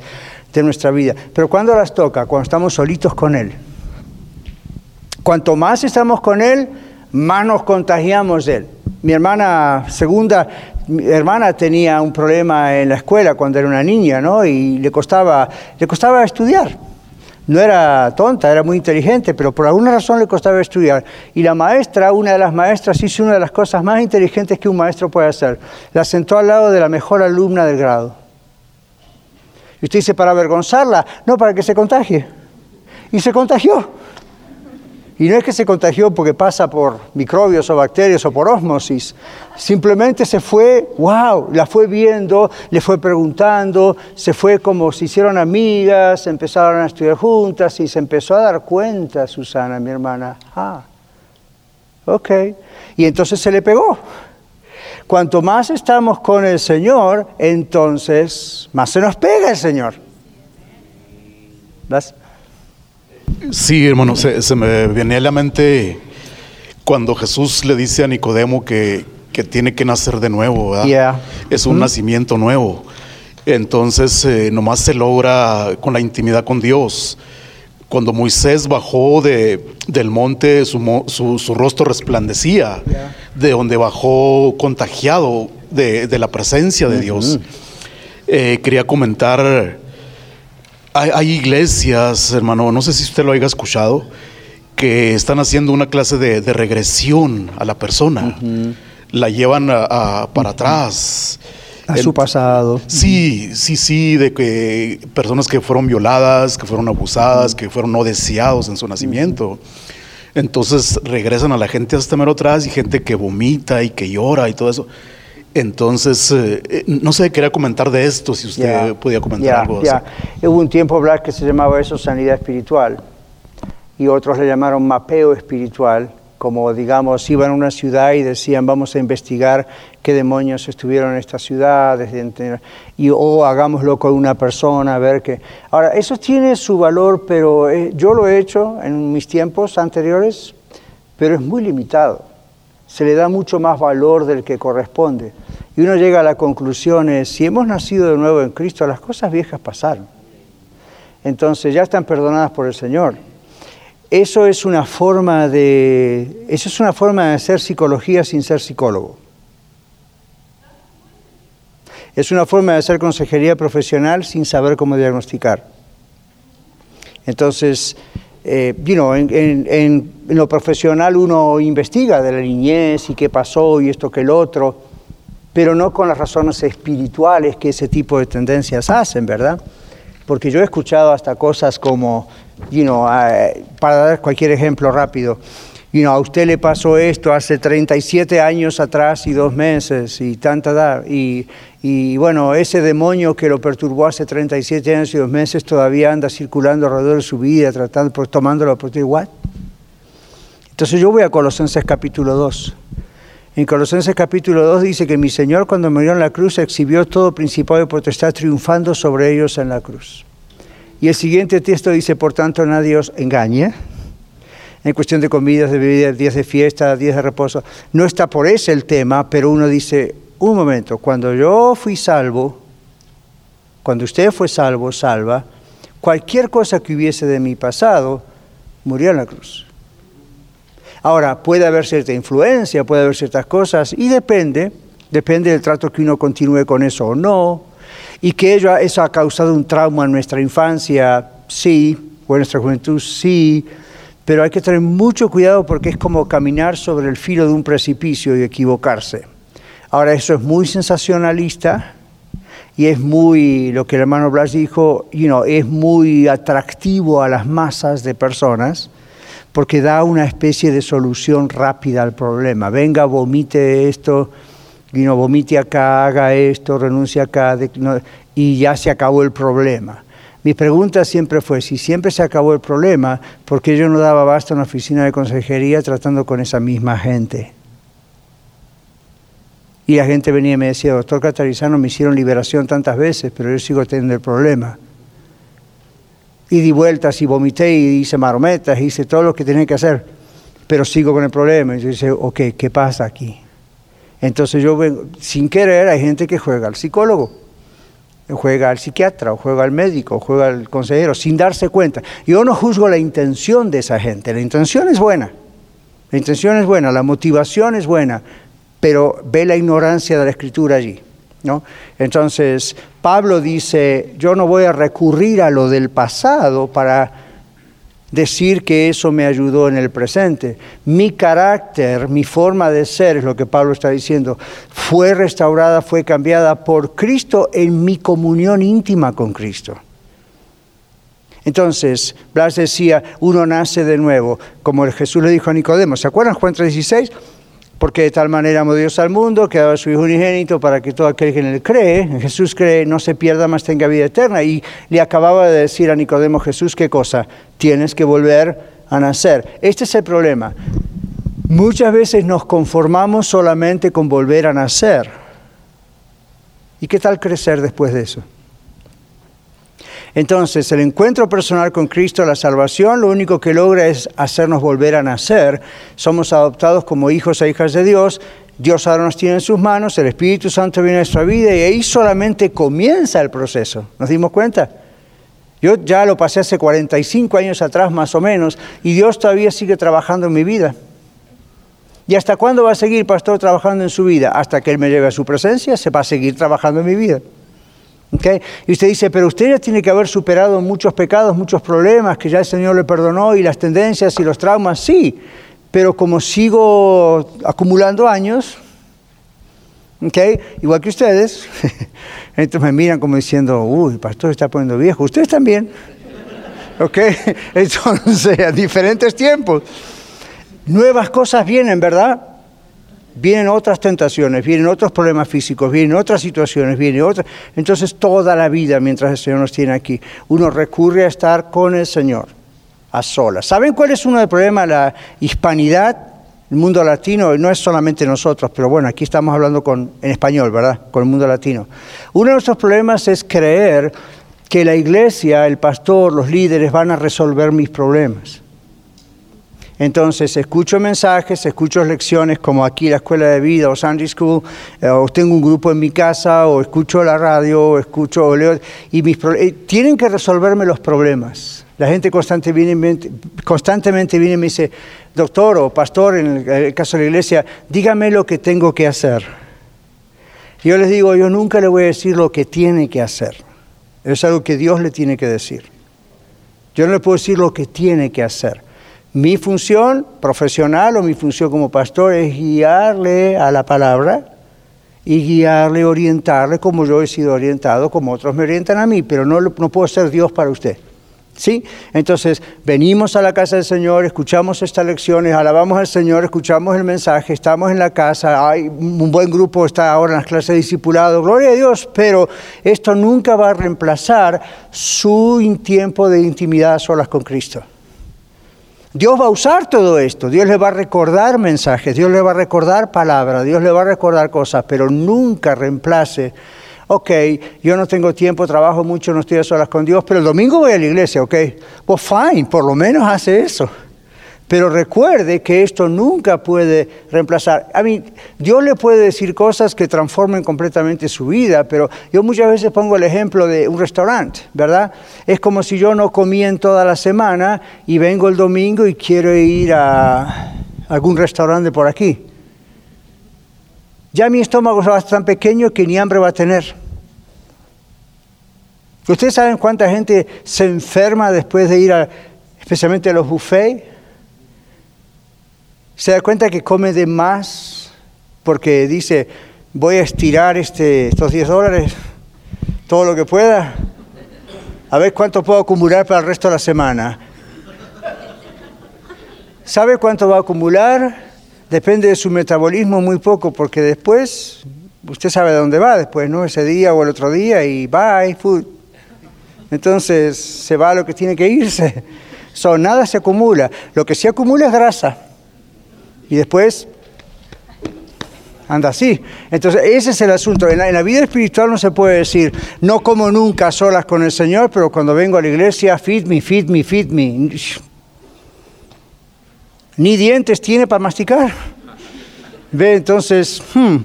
de nuestra vida. Pero ¿cuándo las toca? Cuando estamos solitos con Él. Cuanto más estamos con Él, más nos contagiamos de Él. Mi hermana segunda mi hermana tenía un problema en la escuela cuando era una niña, ¿no? Y le costaba, le costaba estudiar. no era tonta, era muy inteligente, pero por alguna razón le costaba estudiar. Y la maestra, una de las maestras, hizo una de las cosas más inteligentes que un maestro puede hacer. La sentó al lado de la mejor alumna del grado. Y usted dice, para avergonzarla, no, para que se contagie. Y se contagió. Y no es que se contagió porque pasa por microbios o bacterias o por osmosis. Simplemente se fue, wow, la fue viendo, le fue preguntando, se fue como se hicieron amigas, empezaron a estudiar juntas y se empezó a dar cuenta, Susana, mi hermana. Ah, ok. Y entonces se le pegó. Cuanto más estamos con el Señor, entonces más se nos pega el Señor. ¿Ves? Sí, hermano, se, me viene a la mente cuando Jesús le dice a Nicodemo que, tiene que nacer de nuevo, ¿verdad? Es un nacimiento nuevo. Entonces, eh, nomás se logra con la intimidad con Dios. Cuando Moisés bajó de, del monte, su, rostro resplandecía, de donde bajó contagiado de, la presencia de Dios. Eh, quería comentar hay, iglesias, hermano, no sé si usted lo haya escuchado, que están haciendo una clase de, regresión a la persona. La llevan para atrás. A su pasado. Sí, sí, sí, de que personas que fueron violadas, que fueron abusadas, que fueron no deseados en su nacimiento. Entonces regresan a la gente hasta mero atrás y gente que vomita y que llora y todo eso. Entonces, eh, eh, no sé, quería comentar de esto, si usted podía comentar algo. Ya, hubo un tiempo Black que se llamaba eso sanidad espiritual y otros le llamaron mapeo espiritual, como digamos, iban a una ciudad y decían, vamos a investigar qué demonios estuvieron en esta ciudad, y, o hagámoslo con una persona, a ver qué. Ahora, eso tiene su valor, pero eh, yo lo he hecho en mis tiempos anteriores, pero es muy limitado se le da mucho más valor del que corresponde. Y uno llega a la conclusión, es, si hemos nacido de nuevo en Cristo, las cosas viejas pasaron. Entonces ya están perdonadas por el Señor. Eso es una forma de, eso es una forma de hacer psicología sin ser psicólogo. Es una forma de hacer consejería profesional sin saber cómo diagnosticar. Entonces, eh, en, lo profesional uno investiga de la niñez y qué pasó y esto que el otro, pero no con las razones espirituales que ese tipo de tendencias hacen, ¿verdad? Porque yo he escuchado hasta cosas como, you para dar cualquier ejemplo rápido, you a usted le pasó esto hace 37 años atrás y dos meses y tanta edad, y, y bueno, ese demonio que lo perturbó hace 37 años y dos meses todavía anda circulando alrededor de su vida, tratando, pues, tomando la oportunidad. Entonces yo voy a Colosenses capítulo 2. En Colosenses capítulo 2 dice que mi Señor cuando murió en la cruz exhibió todo principado y potestad triunfando sobre ellos en la cruz. Y el siguiente texto dice, por tanto, nadie os engañe en cuestión de comidas, de bebidas, días de fiesta, días de reposo. No está por ese el tema, pero uno dice, un momento, cuando yo fui salvo, cuando usted fue salvo, salva, cualquier cosa que hubiese de mi pasado murió en la cruz. Ahora, puede haber cierta influencia, puede haber ciertas cosas, y depende, depende del trato que uno continúe con eso o no, y que ello, eso ha causado un trauma en nuestra infancia, sí, o en nuestra juventud, sí, pero hay que tener mucho cuidado porque es como caminar sobre el filo de un precipicio y equivocarse. Ahora, eso es muy sensacionalista y es muy, lo que el hermano Blas dijo, you es muy atractivo a las masas de personas porque da una especie de solución rápida al problema. Venga, vomite esto, you vomite acá, haga esto, renuncie acá, y ya se acabó el problema. Mi pregunta siempre fue, si siempre se acabó el problema, ¿por qué yo no daba basta en la oficina de consejería tratando con esa misma gente? Y la gente venía y me decía, doctor Catarizano, me hicieron liberación tantas veces, pero yo sigo teniendo el problema. Y di vueltas y vomité y hice marometas, hice todo lo que tenía que hacer, pero sigo con el problema. Y yo dice, ok, ¿qué pasa aquí? Entonces yo vengo, sin querer, hay gente que juega al psicólogo, juega al psiquiatra, o juega al médico, o juega al consejero, sin darse cuenta. Yo no juzgo la intención de esa gente, la intención es buena, la intención es buena, la motivación es buena, pero ve la ignorancia de la escritura allí. ¿no? Entonces, Pablo dice, yo no voy a recurrir a lo del pasado para decir que eso me ayudó en el presente. Mi carácter, mi forma de ser, es lo que Pablo está diciendo, fue restaurada, fue cambiada por Cristo en mi comunión íntima con Cristo. Entonces, Blas decía, uno nace de nuevo, como Jesús le dijo a Nicodemo. ¿Se acuerdan Juan 3:16? Porque de tal manera amó Dios al mundo que daba a su Hijo unigénito para que todo aquel que en él cree, en Jesús cree, no se pierda, más tenga vida eterna. Y le acababa de decir a Nicodemo Jesús, ¿qué cosa? Tienes que volver a nacer. Este es el problema. Muchas veces nos conformamos solamente con volver a nacer. ¿Y qué tal crecer después de eso? Entonces, el encuentro personal con Cristo, la salvación, lo único que logra es hacernos volver a nacer. Somos adoptados como hijos e hijas de Dios. Dios ahora nos tiene en sus manos, el Espíritu Santo viene a nuestra vida y ahí solamente comienza el proceso. ¿Nos dimos cuenta? Yo ya lo pasé hace 45 años atrás más o menos y Dios todavía sigue trabajando en mi vida. ¿Y hasta cuándo va a seguir, pastor, trabajando en su vida? Hasta que Él me lleve a su presencia, se va a seguir trabajando en mi vida. Y usted dice, pero usted ya tiene que haber superado muchos pecados, muchos problemas, que ya el Señor le perdonó y las tendencias y los traumas, sí, pero como sigo acumulando años, ¿okay? igual que ustedes, <laughs> entonces me miran como diciendo, uy, el pastor está poniendo viejo, ustedes también, <laughs> ¿ok? <laughs> Entonces, a diferentes tiempos, nuevas cosas vienen, ¿verdad? Vienen otras tentaciones, vienen otros problemas físicos, vienen otras situaciones, vienen otras. Entonces toda la vida, mientras el Señor nos tiene aquí, uno recurre a estar con el Señor, a solas. ¿Saben cuál es uno de los problemas de la hispanidad? El mundo latino, no es solamente nosotros, pero bueno, aquí estamos hablando con, en español, ¿verdad? Con el mundo latino. Uno de nuestros problemas es creer que la iglesia, el pastor, los líderes van a resolver mis problemas. Entonces escucho mensajes, escucho lecciones como aquí la escuela de vida o Sunday School, eh, o tengo un grupo en mi casa, o escucho la radio, o escucho o leo, y mis eh, tienen que resolverme los problemas. La gente constantemente, constantemente viene y me dice, doctor o pastor, en el, caso de la iglesia, dígame lo que tengo que hacer. yo les digo, yo nunca le voy a decir lo que tiene que hacer. Es algo que Dios le tiene que decir. Yo no le puedo decir lo que tiene que hacer. Mi función profesional o mi función como pastor es guiarle a la palabra y guiarle, orientarle como yo he sido orientado, como otros me orientan a mí, pero no, no puedo ser Dios para usted. ¿Sí? Entonces, venimos a la casa del Señor, escuchamos estas lecciones, alabamos al Señor, escuchamos el mensaje, estamos en la casa, hay un buen grupo está ahora en las clases de gloria a Dios, pero esto nunca va a reemplazar su tiempo de intimidad solas con Cristo. Dios va a usar todo esto, Dios le va a recordar mensajes, Dios le va a recordar palabras, Dios le va a recordar cosas, pero nunca reemplace, ok, yo no tengo tiempo, trabajo mucho, no estoy a solas con Dios, pero el domingo voy a la iglesia, ok, pues fine, por lo menos hace eso. Pero recuerde que esto nunca puede reemplazar. A mí, Dios le puede decir cosas que transformen completamente su vida, pero yo muchas veces pongo el ejemplo de un restaurante, ¿verdad? Es como si yo no comía en toda la semana y vengo el domingo y quiero ir a algún restaurante por aquí. Ya mi estómago va a tan pequeño que ni hambre va a tener. ¿Ustedes saben cuánta gente se enferma después de ir a, especialmente a los buffets? Se da cuenta que come de más porque dice, voy a estirar este, estos 10 dólares, todo lo que pueda, a ver cuánto puedo acumular para el resto de la semana. ¿Sabe cuánto va a acumular? Depende de su metabolismo muy poco, porque después, usted sabe dónde va después, ¿no? Ese día o el otro día y bye, food. Entonces se va a lo que tiene que irse. So, nada se acumula. Lo que se acumula es grasa y después anda así. Entonces, ese es el asunto. En la, vida espiritual no se puede decir, no como nunca solas con el Señor, pero cuando vengo a la iglesia, feed me, feed me, feed me. Ni dientes tiene para masticar. Ve, entonces, hmm,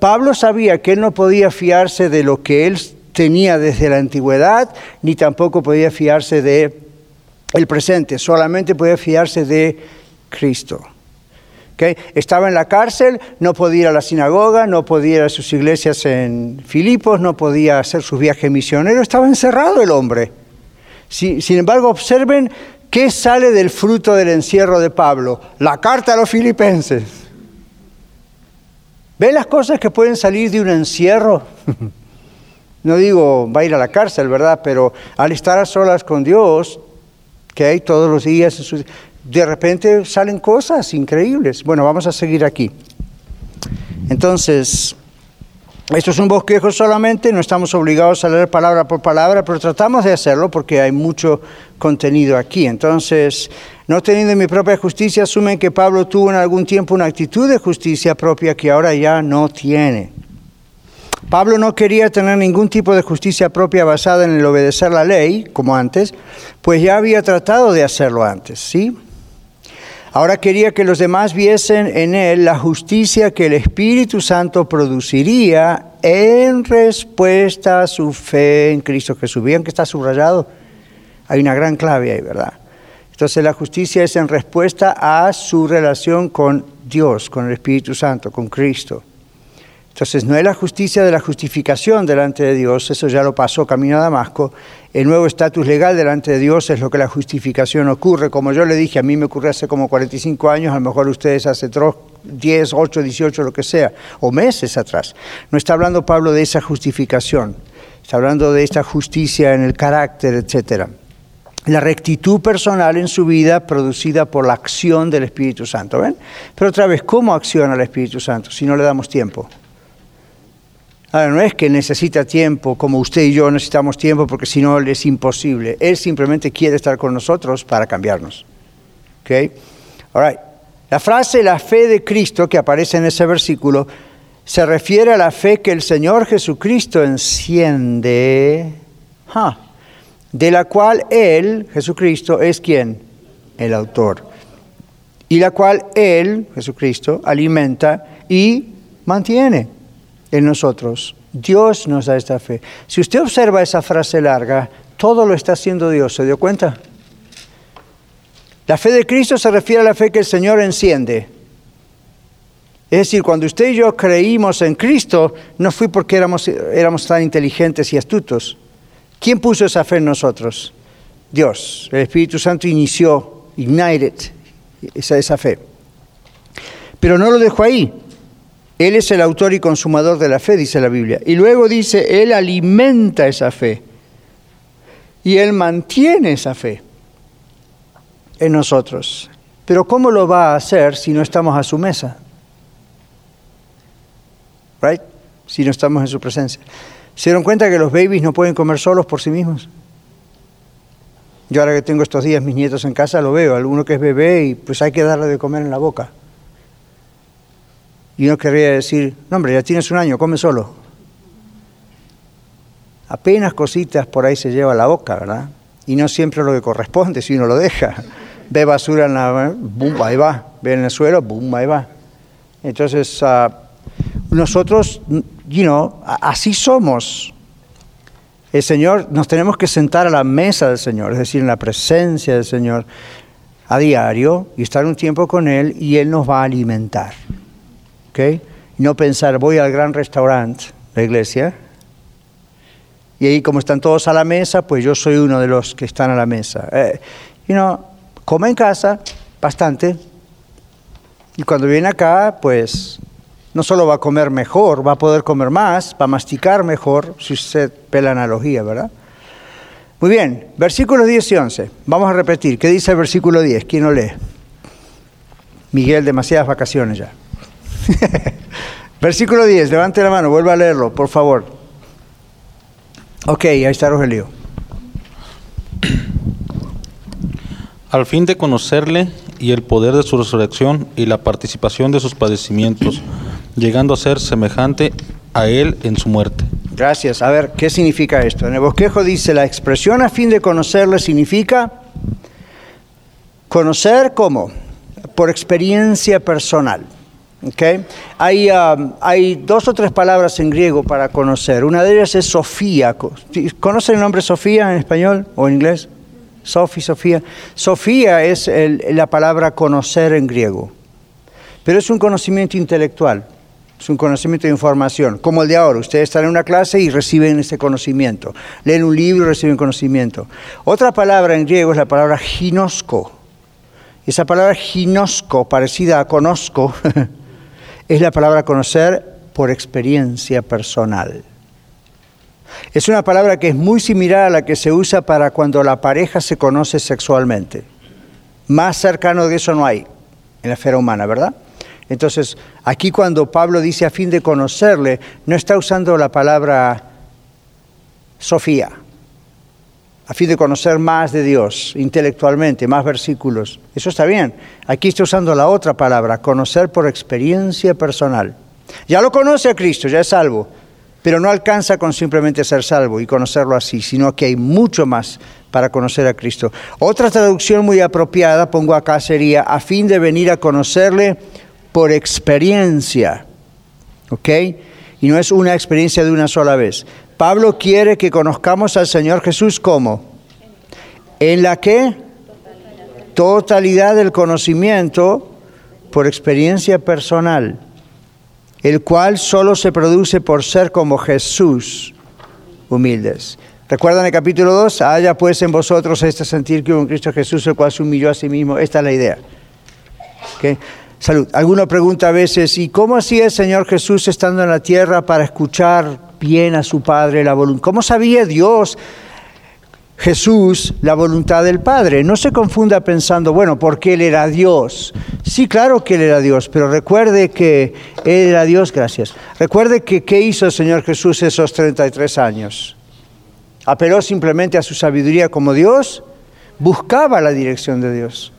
Pablo sabía que él no podía fiarse de lo que él tenía desde la antigüedad, ni tampoco podía fiarse de el presente, solamente podía fiarse de Cristo. Estaba en la cárcel, no podía ir a la sinagoga, no podía ir a sus iglesias en Filipos, no podía hacer sus viajes misioneros, estaba encerrado el hombre. sin embargo, observen ¿Qué sale del fruto del encierro de Pablo? La carta a los filipenses. ¿Ven las cosas que pueden salir de un encierro? <laughs> no digo va a ir a la cárcel, ¿verdad? Pero al estar a solas con Dios, que hay todos los días, de repente salen cosas increíbles. Bueno, vamos a seguir aquí. Entonces, esto es un bosquejo solamente, no estamos obligados a leer palabra por palabra, pero tratamos de hacerlo porque hay mucho contenido aquí. Entonces, no teniendo mi propia justicia, asumen que Pablo tuvo en algún tiempo una actitud de justicia propia que ahora ya no tiene. Pablo no quería tener ningún tipo de justicia propia basada en el obedecer la ley, como antes, pues ya había tratado de hacerlo antes, ¿sí? Ahora quería que los demás viesen en él la justicia que el Espíritu Santo produciría en respuesta a su fe en Cristo Jesús. ¿Vieron que está subrayado? Hay una gran clave ahí, ¿verdad? Entonces la justicia es en respuesta a su relación con Dios, con el Espíritu Santo, con Cristo. Entonces no es la justicia de la justificación delante de Dios, eso ya lo pasó camino a Damasco. El nuevo estatus legal delante de Dios es lo que la justificación ocurre. Como yo le dije, a mí me ocurrió hace como 45 años, a lo mejor ustedes hace 10, 8, 18, lo que sea, o meses atrás. No está hablando Pablo de esa justificación, está hablando de esta justicia en el carácter, etcétera la rectitud personal en su vida producida por la acción del Espíritu Santo. ¿Ven? Pero otra vez, ¿cómo acciona el Espíritu Santo si no le damos tiempo? No es que necesita tiempo como usted y yo necesitamos tiempo porque si no es imposible. Él simplemente quiere estar con nosotros para cambiarnos. ¿Okay? All La frase la fe de Cristo que aparece en ese versículo se refiere a la fe que el Señor Jesucristo enciende, de la cual Él, Jesucristo, es quien? El autor. Y la cual Él, Jesucristo, alimenta y mantiene en nosotros. Dios nos da esta fe. Si usted observa esa frase larga, todo lo está haciendo Dios, ¿se dio cuenta? La fe de Cristo se refiere a la fe que el Señor enciende. Es decir, cuando usted y yo creímos en Cristo, no fue porque éramos, éramos tan inteligentes y astutos. ¿Quién puso esa fe en nosotros? Dios. El Espíritu Santo inició, ignited, esa, esa fe. Pero no lo dejó ahí. Él es el autor y consumador de la fe, dice la Biblia. Y luego dice, Él alimenta esa fe. Y Él mantiene esa fe en nosotros. Pero ¿cómo lo va a hacer si no estamos a su mesa? Right? Si no estamos en su presencia. ¿Se dieron cuenta que los babies no pueden comer solos por sí mismos? Yo ahora que tengo estos días mis nietos en casa lo veo, alguno que es bebé y pues hay que darle de comer en la boca. Y uno querría decir, no hombre, ya tienes un año, come solo. Apenas cositas por ahí se lleva la boca, ¿verdad? Y no siempre lo que corresponde si uno lo deja. <laughs> Ve basura en la... ¡bum! Ahí va. Ve en el suelo, ¡bum! Ahí va. Entonces, uh, nosotros, you know, así somos. El Señor, nos tenemos que sentar a la mesa del Señor, es decir, en la presencia del Señor a diario y estar un tiempo con Él y Él nos va a alimentar. Y no pensar, voy al gran restaurante, la iglesia, y ahí como están todos a la mesa, pues yo soy uno de los que están a la mesa. Eh, you know, come en casa bastante, y cuando viene acá, pues no solo va a comer mejor, va a poder comer más, va a masticar mejor, si usted ve la analogía, ¿verdad? Muy bien, versículos 10 y 11. Vamos a repetir. ¿Qué dice el versículo 10? ¿Quién lo lee? Miguel, demasiadas vacaciones ya. <laughs> Versículo 10, levante la mano, vuelva a leerlo, por favor. Ok, ahí está Rogelio. <clears throat> Al fin de conocerle y el poder de su resurrección y la participación de sus padecimientos, llegando a ser semejante a él en su muerte. Gracias. A ver, ¿qué significa esto? En el bosquejo dice, la expresión a fin de conocerle significa conocer cómo, por experiencia personal. Okay. Hay, um, hay dos o tres palabras en griego para conocer. Una de ellas es Sofía. ¿Conocen el nombre Sofía en español o en inglés? Sofía, Sofía. Sofía es la palabra conocer en griego, pero es un conocimiento intelectual. Es un conocimiento de información, como el de ahora. Ustedes están en una clase y reciben este conocimiento. Leen un libro y reciben conocimiento. Otra palabra en griego es la palabra ginosco. Esa palabra ginosco, parecida a conozco, <laughs> es la palabra conocer por experiencia personal. Es una palabra que es muy similar a la que se usa para cuando la pareja se conoce sexualmente. Más cercano de eso no hay en la esfera humana, ¿verdad? Entonces, aquí cuando Pablo dice a fin de conocerle, no está usando la palabra Sofía, a fin de conocer más de Dios intelectualmente, más versículos. Eso está bien. Aquí está usando la otra palabra, conocer por experiencia personal. Ya lo conoce a Cristo, ya es salvo, pero no alcanza con simplemente ser salvo y conocerlo así, sino que hay mucho más para conocer a Cristo. Otra traducción muy apropiada, pongo acá, sería a fin de venir a conocerle por experiencia. ¿Ok? Y no es una experiencia de una sola vez. Pablo quiere que conozcamos al Señor Jesús como en la que totalidad del conocimiento por experiencia personal, el cual solo se produce por ser como Jesús, humildes. ¿Recuerdan el capítulo 2? Haya pues en vosotros este sentir que hubo en Cristo Jesús, el cual se humilló a sí mismo. Esta es la idea. ¿Okay? Salud. Alguno pregunta a veces, ¿y cómo hacía el Señor Jesús estando en la tierra para escuchar bien a su Padre la voluntad? ¿Cómo sabía Dios, Jesús, la voluntad del Padre? No se confunda pensando, bueno, porque Él era Dios. Sí, claro que Él era Dios, pero recuerde que Él era Dios, gracias. Recuerde que qué hizo el Señor Jesús esos 33 años. Apeló simplemente a su sabiduría como Dios, buscaba la dirección de Dios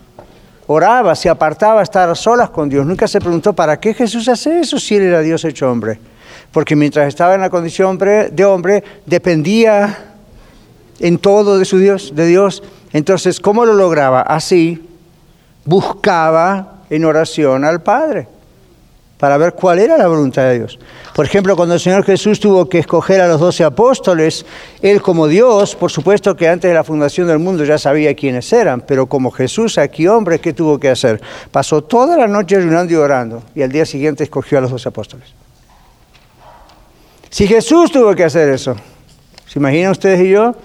oraba, se apartaba a estar a solas con Dios. Nunca se preguntó, ¿para qué Jesús hace eso si él era Dios hecho hombre? Porque mientras estaba en la condición de hombre, dependía en todo de su Dios, de Dios. Entonces, ¿cómo lo lograba? Así, buscaba en oración al Padre para ver cuál era la voluntad de Dios. Por ejemplo, cuando el Señor Jesús tuvo que escoger a los doce apóstoles, Él como Dios, por supuesto que antes de la fundación del mundo ya sabía quiénes eran, pero como Jesús aquí hombre, ¿qué tuvo que hacer? Pasó toda la noche ayunando y orando y al día siguiente escogió a los doce apóstoles. Si Jesús tuvo que hacer eso, ¿se imaginan ustedes y yo?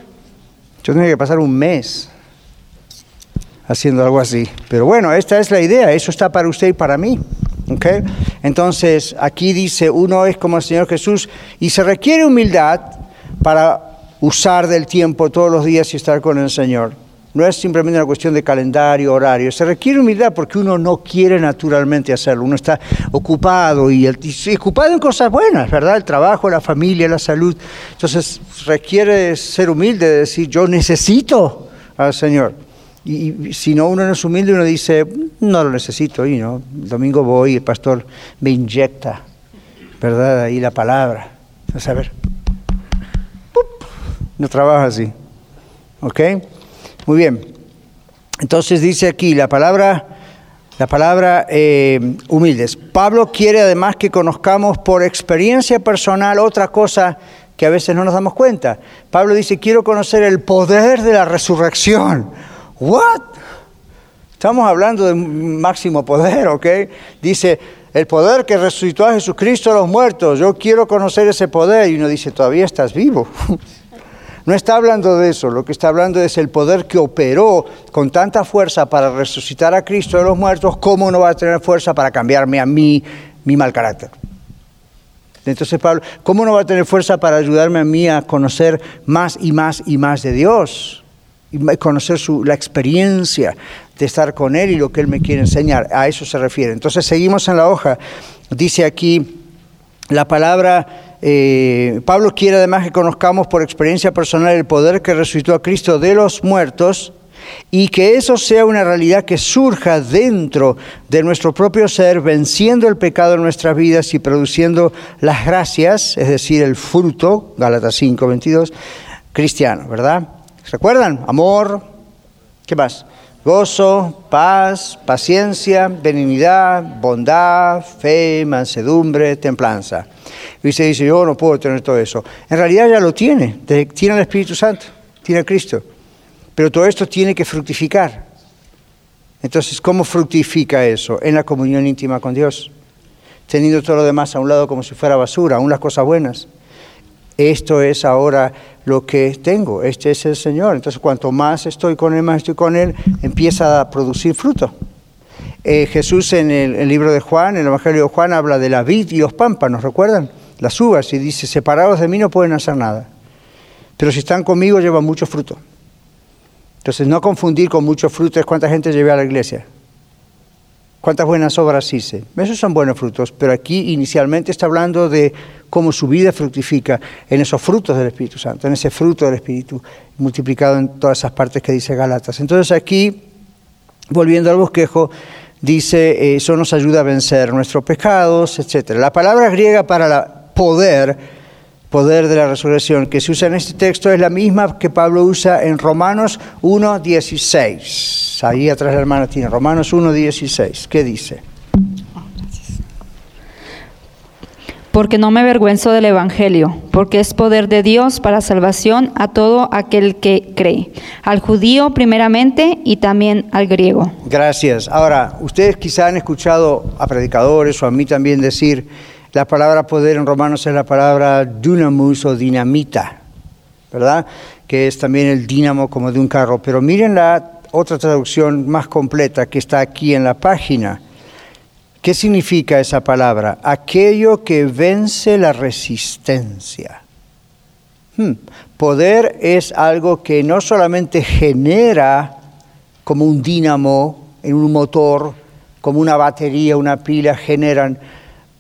Yo tenía que pasar un mes haciendo algo así. Pero bueno, esta es la idea, eso está para usted y para mí. Entonces, aquí dice, uno es como el Señor Jesús y se requiere humildad para usar del tiempo todos los días y estar con el Señor. No es simplemente una cuestión de calendario, horario. Se requiere humildad porque uno no quiere naturalmente hacerlo. Uno está ocupado y, ocupado en cosas buenas, ¿verdad? El trabajo, la familia, la salud. Entonces requiere ser humilde, decir, yo necesito al Señor. Y, si no uno no es humilde, uno dice, no lo necesito, y no, el domingo voy el pastor me inyecta, ¿verdad? Ahí la palabra. A ver, no trabaja así. ¿Ok? Muy bien. Entonces dice aquí la palabra, la palabra eh, humildes. Pablo quiere además que conozcamos por experiencia personal otra cosa que a veces no nos damos cuenta. Pablo dice, quiero conocer el poder de la resurrección ¿What? Estamos hablando de máximo poder, ¿ok? Dice, el poder que resucitó a Jesucristo a los muertos, yo quiero conocer ese poder. Y uno dice, todavía estás vivo. <laughs> No está hablando de eso, lo que está hablando es el poder que operó con tanta fuerza para resucitar a Cristo de los muertos, ¿cómo no va a tener fuerza para cambiarme a mí mi mal carácter? Entonces Pablo, ¿cómo no va a tener fuerza para ayudarme a mí a conocer más y más y más de Dios? y conocer la experiencia de estar con Él y lo que Él me quiere enseñar. A eso se refiere. Entonces seguimos en la hoja. Dice aquí la palabra, eh, Pablo quiere además que conozcamos por experiencia personal el poder que resucitó a Cristo de los muertos y que eso sea una realidad que surja dentro de nuestro propio ser, venciendo el pecado en nuestras vidas y produciendo las gracias, es decir, el fruto, Gálatas 5, 22, cristiano, ¿verdad? ¿Recuerdan? Amor, ¿qué más? Gozo, paz, paciencia, benignidad, bondad, fe, mansedumbre, templanza. Y se dice, yo no puedo tener todo eso. En realidad ya lo tiene, tiene el Espíritu Santo, tiene Cristo. Pero todo esto tiene que fructificar. Entonces, ¿cómo fructifica eso? En la comunión íntima con Dios. teniendo todo lo demás a un lado como si fuera basura, aún las cosas buenas. Esto es ahora lo que tengo, este es el Señor. Entonces, cuanto más estoy con Él, más estoy con Él, empieza a producir fruto. Eh, Jesús en el, libro de Juan, en el Evangelio de Juan, habla de la vid y los pámpanos, ¿recuerdan? Las uvas, y dice, separados de mí no pueden hacer nada. Pero si están conmigo llevan mucho fruto. Entonces, no confundir con mucho fruto es cuánta gente llevé a la iglesia. Cuántas buenas obras hice. Esos son buenos frutos, pero aquí inicialmente está hablando de cómo su vida fructifica en esos frutos del Espíritu Santo, en ese fruto del Espíritu multiplicado en todas esas partes que dice Galatas. Entonces aquí, volviendo al bosquejo, dice, eso nos ayuda a vencer nuestros pecados, etc. La palabra griega para la poder poder de la resurrección que se usa en este texto es la misma que Pablo usa en Romanos 1.16. Ahí atrás la hermana tiene Romanos 1.16. ¿Qué dice? Porque no me avergüenzo del Evangelio, porque es poder de Dios para salvación a todo aquel que cree, al judío primeramente y también al griego. Gracias. Ahora, ustedes quizá han escuchado a predicadores o a mí también decir, la palabra poder en Romanos es la palabra dunamus o dinamita, ¿verdad? Que es también el dínamo como de un carro. Pero miren la otra traducción más completa que está aquí en la página. ¿Qué significa esa palabra? Aquello que vence la resistencia. Hmm. Poder es algo que no solamente genera como un dínamo en un motor, como una batería, una pila, generan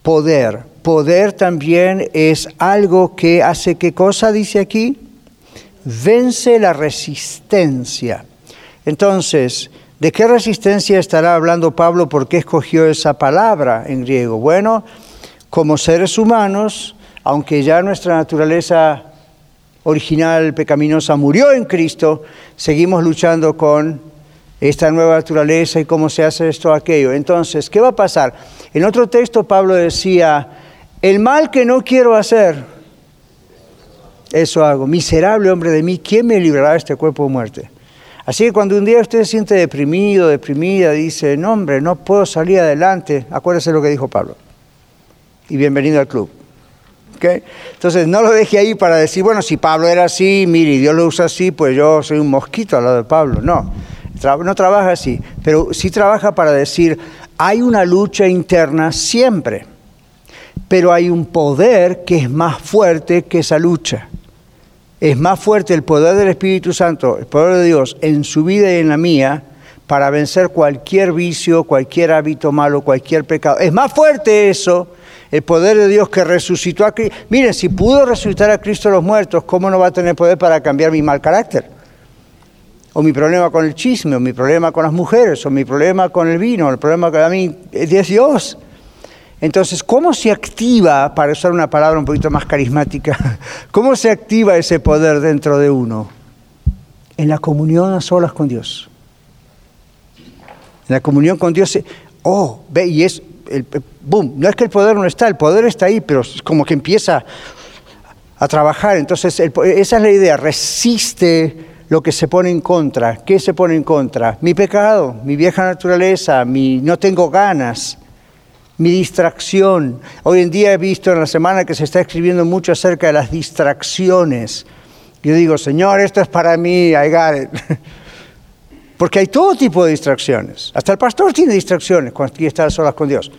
poder. Poder también es algo que hace qué cosa, dice aquí, vence la resistencia. Entonces, ¿de qué resistencia estará hablando Pablo? ¿Por qué escogió esa palabra en griego? Bueno, como seres humanos, aunque ya nuestra naturaleza original pecaminosa murió en Cristo, seguimos luchando con esta nueva naturaleza y cómo se hace esto aquello. Entonces, ¿qué va a pasar? En otro texto Pablo decía, el mal que no quiero hacer, eso hago. Miserable hombre de mí, ¿quién me librará de este cuerpo de muerte? Así que cuando un día usted se siente deprimido, deprimida, dice, no hombre, no puedo salir adelante, acuérdese lo que dijo Pablo. Y bienvenido al club. ¿Okay? Entonces no lo deje ahí para decir, bueno, si Pablo era así, mire, Dios lo usa así, pues yo soy un mosquito al lado de Pablo. No, no trabaja así, pero sí trabaja para decir, hay una lucha interna siempre, pero hay un poder que es más fuerte que esa lucha. Es más fuerte el poder del Espíritu Santo, el poder de Dios en su vida y en la mía para vencer cualquier vicio, cualquier hábito malo, cualquier pecado. Es más fuerte eso, el poder de Dios que resucitó a Cristo. Miren, si pudo resucitar a Cristo de los muertos, ¿cómo no va a tener poder para cambiar mi mal carácter? o mi problema con el chisme, o mi problema con las mujeres, o mi problema con el vino, el problema con a mí es Dios. Entonces, ¿cómo se activa, para usar una palabra un poquito más carismática, <laughs> cómo se activa ese poder dentro de uno? En la comunión a solas con Dios. En la comunión con Dios, oh, ve, y es, el, boom, no es que el poder no está, el poder está ahí, pero es como que empieza a trabajar. Entonces, esa es la idea, resiste lo que se pone en contra. ¿Qué se pone en contra? Mi pecado, mi vieja naturaleza, mi no tengo ganas, mi distracción. Hoy en día he visto en la semana que se está escribiendo mucho acerca de las distracciones. Yo digo, Señor, esto es para mí, I got it. <laughs> Porque hay todo tipo de distracciones. Hasta el pastor tiene distracciones cuando quiere estar solas con Dios.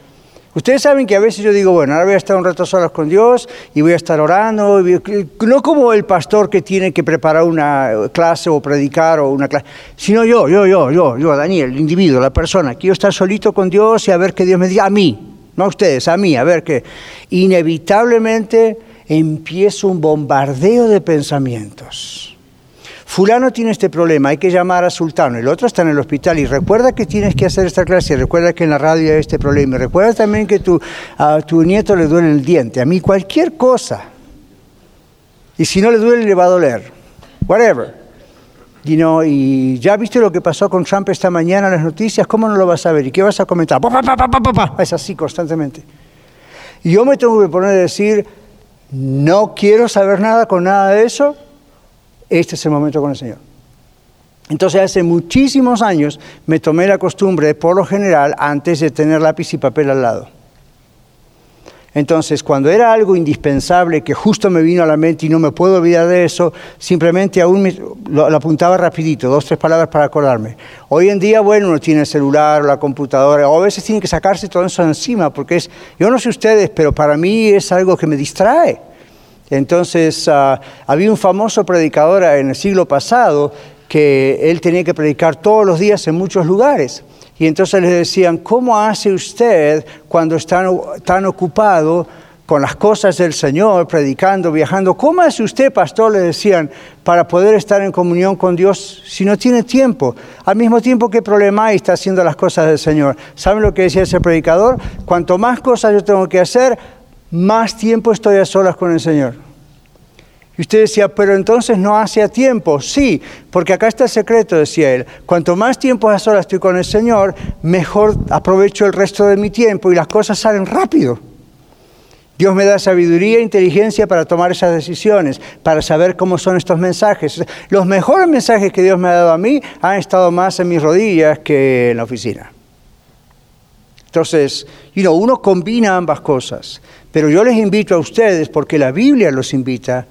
Ustedes saben que a veces yo digo, bueno, ahora voy a estar un rato solas con Dios y voy a estar orando, no como el pastor que tiene que preparar una clase o predicar o una clase, sino yo, yo, yo, yo, yo, Daniel, el individuo, la persona, quiero estar solito con Dios y a ver qué Dios me diga a mí, no a ustedes, a mí, a ver qué. Inevitablemente empieza un bombardeo de pensamientos fulano tiene este problema, hay que llamar a sultano, el otro está en el hospital y recuerda que tienes que hacer esta clase, recuerda que en la radio hay este problema, recuerda también que tu, a tu nieto le duele el diente, a mí cualquier cosa. Y si no le duele, le va a doler. Whatever. Know, y ya viste lo que pasó con Trump esta mañana en las noticias, ¿cómo no lo vas a ver? ¿Y qué vas a comentar? es así constantemente. Y yo me tengo que poner a decir, no quiero saber nada con nada de eso, este es el momento con el Señor. Entonces hace muchísimos años me tomé la costumbre, por lo general, antes de tener lápiz y papel al lado. Entonces, cuando era algo indispensable que justo me vino a la mente y no me puedo olvidar de eso, simplemente aún lo, apuntaba rapidito, dos, tres palabras para acordarme. Hoy en día, bueno, uno tiene el celular o la computadora, o a veces tiene que sacarse todo eso encima, porque es, yo no sé ustedes, pero para mí es algo que me distrae. Entonces, ah, había un famoso predicador en el siglo pasado que él tenía que predicar todos los días en muchos lugares. Y entonces le decían, ¿cómo hace usted cuando está tan ocupado con las cosas del Señor, predicando, viajando? ¿Cómo hace usted, pastor? Le decían, para poder estar en comunión con Dios si no tiene tiempo. Al mismo tiempo que problema hay, está haciendo las cosas del Señor. ¿Saben lo que decía ese predicador? Cuanto más cosas yo tengo que hacer, más tiempo estoy a solas con el Señor. Y usted decía, pero entonces no hace tiempo. Sí, porque acá está el secreto, decía él. Cuanto más tiempo a solas estoy con el Señor, mejor aprovecho el resto de mi tiempo y las cosas salen rápido. Dios me da sabiduría e inteligencia para tomar esas decisiones, para saber cómo son estos mensajes. Los mejores mensajes que Dios me ha dado a mí han estado más en mis rodillas que en la oficina. Entonces, uno combina ambas cosas. Pero yo les invito a ustedes, porque la Biblia los invita,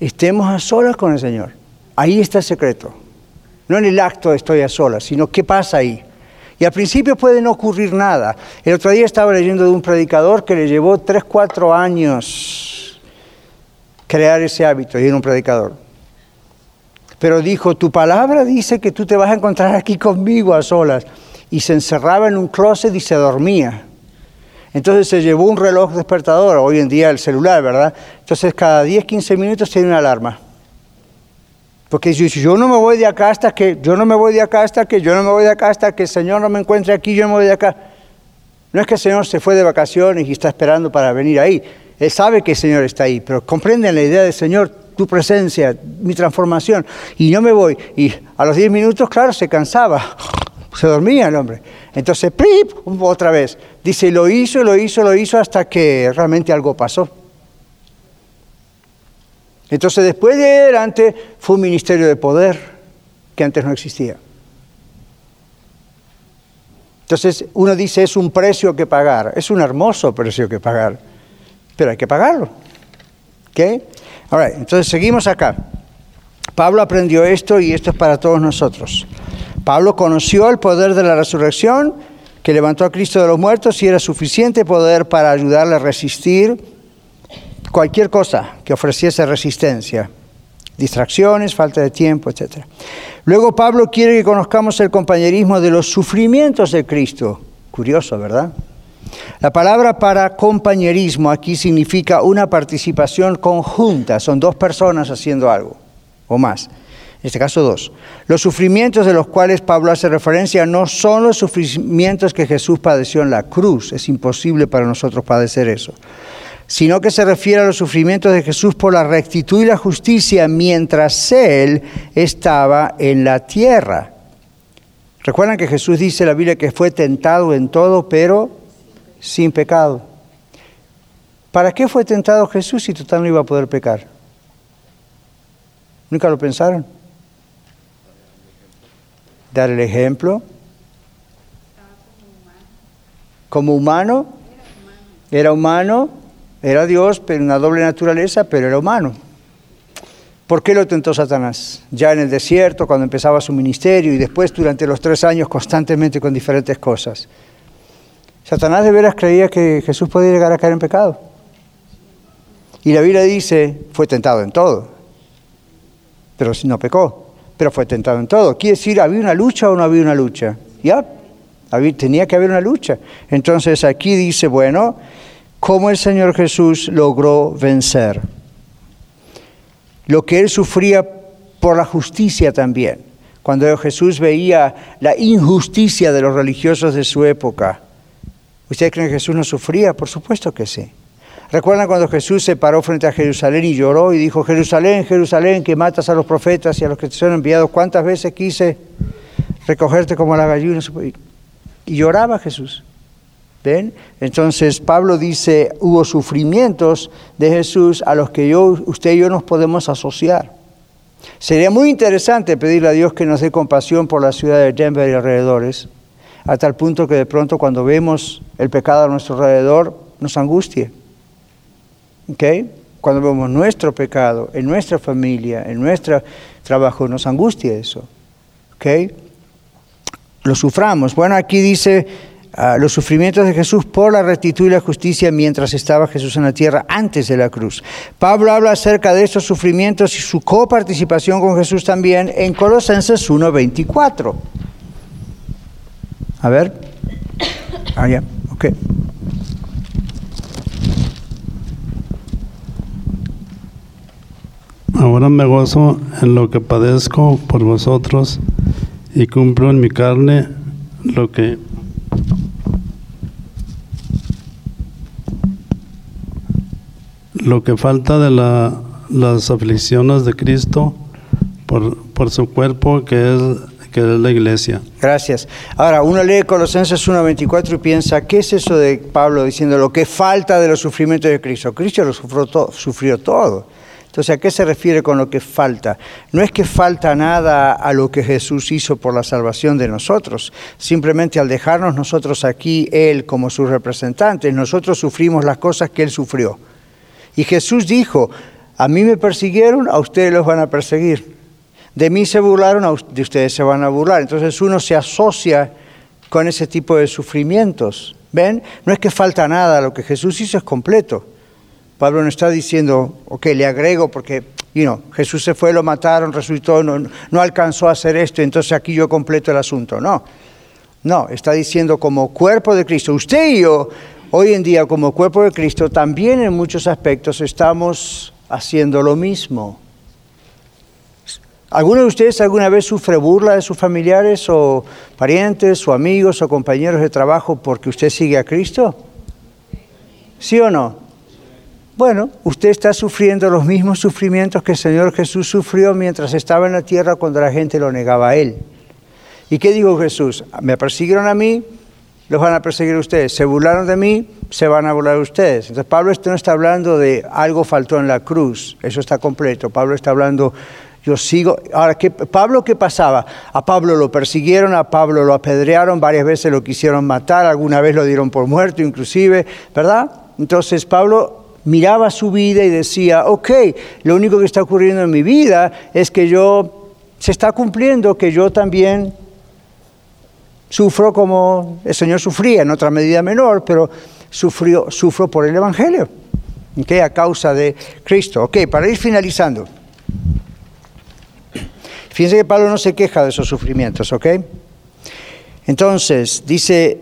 estemos a solas con el Señor. Ahí está el secreto. No en el acto de estoy a solas, sino qué pasa ahí. Y al principio puede no ocurrir nada. El otro día estaba leyendo de un predicador que le llevó 3, 4 años crear ese hábito, y era un predicador. Pero dijo, tu palabra dice que tú te vas a encontrar aquí conmigo a solas. Y se encerraba en un closet y se dormía. Entonces se llevó un reloj despertador, hoy en día el celular, ¿verdad? Entonces cada 10, 15 minutos tiene una alarma. Porque si yo no me voy de acá hasta que, yo no me voy de acá hasta que, yo no me voy de acá hasta que el Señor no me encuentre aquí, yo me voy de acá. No es que el Señor se fue de vacaciones y está esperando para venir ahí. Él sabe que el Señor está ahí, pero comprenden la idea del Señor, tu presencia, mi transformación. Y no me voy. Y a los 10 minutos, claro, se cansaba. Se dormía el hombre. Entonces, ¡prip! otra vez. Dice, lo hizo, lo hizo, lo hizo hasta que realmente algo pasó. Entonces, después de adelante, fue un ministerio de poder que antes no existía. Entonces, uno dice, es un precio que pagar. Es un hermoso precio que pagar, pero hay que pagarlo. ¿Ok? Ahora, entonces seguimos acá. Pablo aprendió esto y esto es para todos nosotros. Pablo conoció el poder de la resurrección que levantó a Cristo de los muertos y era suficiente poder para ayudarle a resistir cualquier cosa que ofreciese resistencia, distracciones, falta de tiempo, etc. Luego Pablo quiere que conozcamos el compañerismo de los sufrimientos de Cristo. Curioso, ¿verdad? La palabra para compañerismo aquí significa una participación conjunta, son dos personas haciendo algo o más en este caso dos. Los sufrimientos de los cuales Pablo hace referencia no son los sufrimientos que Jesús padeció en la cruz, es imposible para nosotros padecer eso, sino que se refiere a los sufrimientos de Jesús por la rectitud y la justicia mientras Él estaba en la tierra. Recuerdan que Jesús dice en la Biblia que fue tentado en todo, pero sin pecado. ¿Para qué fue tentado Jesús si total no iba a poder pecar? ¿Nunca lo pensaron? Dar el ejemplo. Como humano, era humano, era Dios, pero una doble naturaleza, pero era humano. ¿Por qué lo tentó Satanás? Ya en el desierto, cuando empezaba su ministerio y después durante los tres años constantemente con diferentes cosas. Satanás de veras creía que Jesús podía llegar a caer en pecado. Y la Biblia dice, fue tentado en todo, pero no pecó pero fue tentado en todo. Quiere decir, ¿había una lucha o no había una lucha? Ya, tenía que haber una lucha. Entonces aquí dice, bueno, cómo el Señor Jesús logró vencer. Lo que él sufría por la justicia también. Cuando Jesús veía la injusticia de los religiosos de su época. ¿Ustedes creen que Jesús no sufría? Por supuesto que sí. ¿Recuerdan cuando Jesús se paró frente a Jerusalén y lloró y dijo, Jerusalén, Jerusalén, que matas a los profetas y a los que te son enviados? ¿Cuántas veces quise recogerte como la gallina? Y lloraba Jesús. ¿Ven? Entonces Pablo dice, hubo sufrimientos de Jesús a los que yo, usted y yo nos podemos asociar. Sería muy interesante pedirle a Dios que nos dé compasión por la ciudad de Denver y alrededores, a tal punto que de pronto cuando vemos el pecado a nuestro alrededor, nos angustie. ¿Okay? Cuando vemos nuestro pecado en nuestra familia, en nuestro trabajo, nos angustia eso. ¿Okay? Lo suframos. Bueno, aquí dice Ah, los sufrimientos de Jesús por la rectitud y la justicia mientras estaba Jesús en la tierra antes de la cruz. Pablo habla acerca de estos sufrimientos y su coparticipación con Jesús también en Colosenses 1.24. A ver. Ah, ya, ok. Ahora me gozo en lo que padezco por vosotros y cumplo en mi carne lo que lo que falta de las aflicciones de Cristo por, su cuerpo que es, que es la iglesia. Gracias. Ahora, uno lee Colosenses 1.24 y piensa, ¿qué es eso de Pablo diciendo lo que falta de los sufrimientos de Cristo? Cristo lo sufrió, todo, sufrió todo. Entonces, ¿a qué se refiere con lo que falta? No es que falta nada a lo que Jesús hizo por la salvación de nosotros. Simplemente al dejarnos nosotros aquí, Él como sus representantes, nosotros sufrimos las cosas que Él sufrió. Y Jesús dijo, a mí me persiguieron, a ustedes los van a perseguir. De mí se burlaron, de ustedes se van a burlar. Entonces uno se asocia con ese tipo de sufrimientos. ¿Ven? No es que falta nada, lo que Jesús hizo es completo. Pablo no está diciendo, ok, le agrego porque you Jesús se fue, lo mataron, resucitó, no, no alcanzó a hacer esto, entonces aquí yo completo el asunto. No, no, está diciendo como cuerpo de Cristo, usted y yo Hoy en día, como cuerpo de Cristo, también en muchos aspectos estamos haciendo lo mismo. ¿Alguno de ustedes alguna vez sufre burla de sus familiares o parientes o amigos o compañeros de trabajo porque usted sigue a Cristo? ¿Sí o no? Bueno, usted está sufriendo los mismos sufrimientos que el Señor Jesús sufrió mientras estaba en la tierra cuando la gente lo negaba a Él. ¿Y qué dijo Jesús? Me persiguieron a mí, los van a perseguir ustedes. Se burlaron de mí, se van a burlar ustedes. Entonces Pablo esto no está hablando de algo faltó en la cruz, eso está completo. Pablo está hablando, yo sigo. Ahora, ¿qué, Pablo qué pasaba? A Pablo lo persiguieron, a Pablo lo apedrearon, varias veces lo quisieron matar, alguna vez lo dieron por muerto inclusive, ¿verdad? Entonces Pablo miraba su vida y decía, ok, lo único que está ocurriendo en mi vida es que yo, se está cumpliendo que yo también Sufro como el Señor sufría, en otra medida menor, pero sufrió, sufro por el Evangelio, ¿okay? a causa de Cristo. Ok, para ir finalizando. Fíjense que Pablo no se queja de esos sufrimientos, ¿ok? Entonces, dice,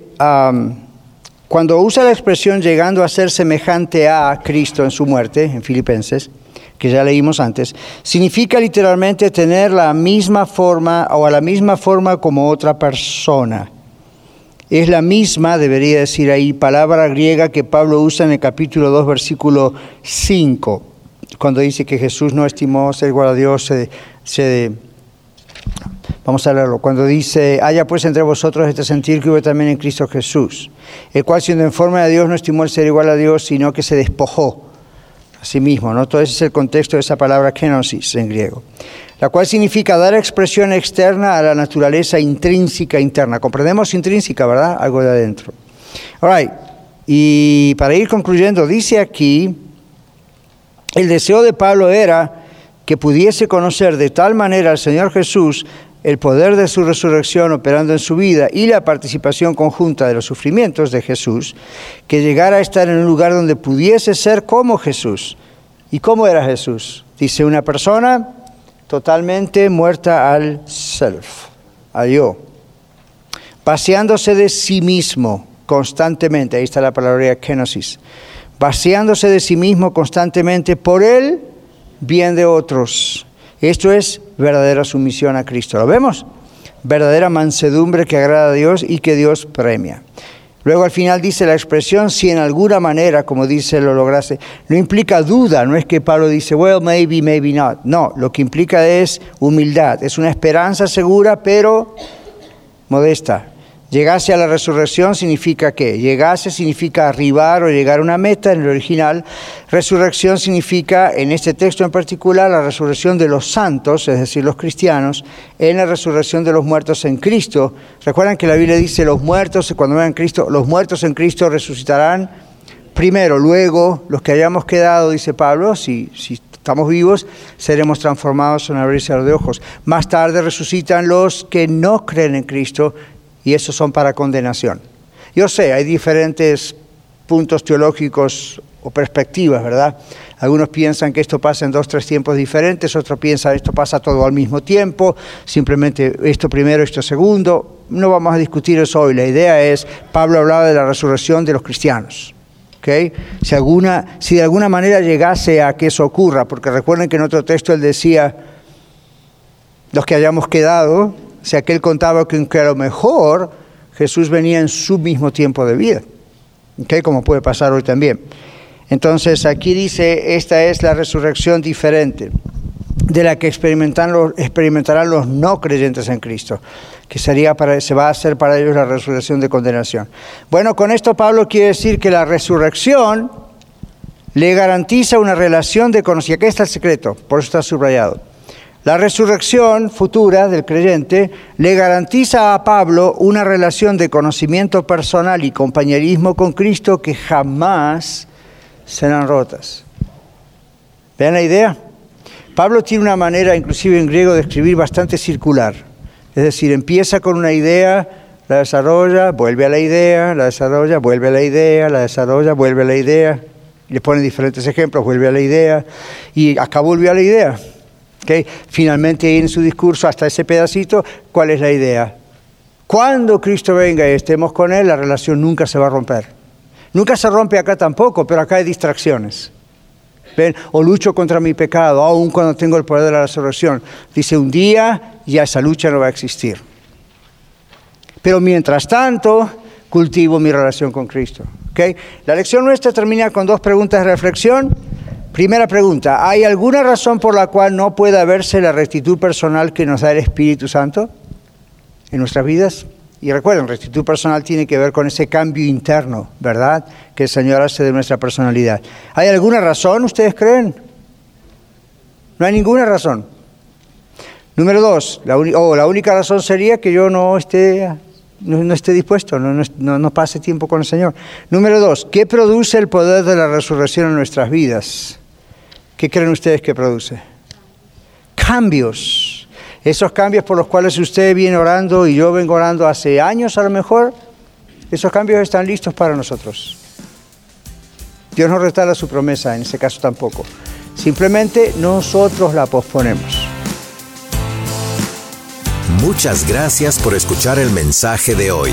cuando usa la expresión llegando a ser semejante a Cristo en su muerte, en Filipenses, que ya leímos antes, significa literalmente tener la misma forma o a la misma forma como otra persona. Es la misma, debería decir ahí, palabra griega que Pablo usa en el capítulo 2, versículo 5, cuando dice que Jesús no estimó ser igual a Dios, se, Vamos a leerlo. Cuando dice, haya pues entre vosotros este sentir que hubo también en Cristo Jesús, el cual siendo en forma de Dios no estimó el ser igual a Dios, sino que se despojó sí mismo, ¿no? Todo ese es el contexto de esa palabra kenosis en griego, la cual significa dar expresión externa a la naturaleza intrínseca interna. Comprendemos intrínseca, ¿verdad? Algo de adentro. All Y para ir concluyendo, dice aquí, el deseo de Pablo era que pudiese conocer de tal manera al Señor Jesús el poder de su resurrección operando en su vida y la participación conjunta de los sufrimientos de Jesús, que llegara a estar en un lugar donde pudiese ser como Jesús. ¿Y cómo era Jesús? Dice una persona totalmente muerta al self, al yo, vaciándose de sí mismo constantemente, ahí está la palabra kenosis, vaciándose de sí mismo constantemente por el bien de otros esto es verdadera sumisión a Cristo. ¿Lo vemos? Verdadera mansedumbre que agrada a Dios y que Dios premia. Luego al final dice la expresión, si en alguna manera, como dice, lo lograse, no implica duda, no es que Pablo dice, well, maybe, maybe not. No, lo que implica es humildad, es una esperanza segura, pero modesta. Llegase a la resurrección significa qué? Llegase significa arribar o llegar a una meta en el original. Resurrección significa, en este texto en particular, la resurrección de los santos, es decir, los cristianos, en la resurrección de los muertos en Cristo. Recuerdan que la Biblia dice los muertos, cuando vean Cristo, los muertos en Cristo resucitarán primero, luego, los que hayamos quedado, dice Pablo, si, si estamos vivos, seremos transformados en abrir de ojos. Más tarde resucitan los que no creen en Cristo y esos son para condenación. Yo sé, hay diferentes puntos teológicos o perspectivas, ¿verdad? Algunos piensan que esto pasa en dos, tres tiempos diferentes, otros piensan que esto pasa todo al mismo tiempo, simplemente esto primero, esto segundo. No vamos a discutir eso hoy. La idea es, Pablo hablaba de la resurrección de los cristianos. ¿okay? Si, alguna, si de alguna manera llegase a que eso ocurra, porque recuerden que en otro texto él decía, los que hayamos quedado, o sea que él contaba que, que a lo mejor Jesús venía en su mismo tiempo de vida, ¿okay? como puede pasar hoy también. Entonces aquí dice, esta es la resurrección diferente de la que experimentarán los, no creyentes en Cristo, que sería para, se va a hacer para ellos la resurrección de condenación. Bueno, con esto Pablo quiere decir que la resurrección le garantiza una relación de conocimiento. Aquí está el secreto, por eso está subrayado. La resurrección futura del creyente le garantiza a Pablo una relación de conocimiento personal y compañerismo con Cristo que jamás serán rotas. ¿Ven la idea? Pablo tiene una manera, inclusive en griego, de escribir bastante circular. Es decir, empieza con una idea, la desarrolla, vuelve a la idea, la desarrolla, vuelve a la idea, la desarrolla, vuelve a la idea. Le pone diferentes ejemplos, vuelve a la idea y acá volvió a la idea. ¿Okay? Finalmente en su discurso, hasta ese pedacito, ¿cuál es la idea? Cuando Cristo venga y estemos con Él, la relación nunca se va a romper. Nunca se rompe acá tampoco, pero acá hay distracciones. ¿Ven? O lucho contra mi pecado, aun cuando tengo el poder de la resurrección. Dice, un día ya esa lucha no va a existir. Pero mientras tanto, cultivo mi relación con Cristo. ¿Okay? La lección nuestra termina con dos preguntas de reflexión. Primera pregunta, ¿hay alguna razón por la cual no pueda verse la rectitud personal que nos da el Espíritu Santo en nuestras vidas? Y recuerden, rectitud personal tiene que ver con ese cambio interno, ¿verdad? Que el Señor hace de nuestra personalidad. ¿Hay alguna razón, ustedes creen? No hay ninguna razón. Número dos, la, oh, la única razón sería que yo no esté, no, esté dispuesto, no, no, pase tiempo con el Señor. Número dos, ¿qué produce el poder de la resurrección en nuestras vidas? ¿Qué creen ustedes que produce? Cambios esos cambios por los cuales usted viene orando y yo vengo orando hace años a lo mejor, esos cambios están listos para nosotros. Dios no restala su promesa, en ese caso tampoco. Simplemente nosotros la posponemos. Muchas gracias por escuchar el mensaje de hoy.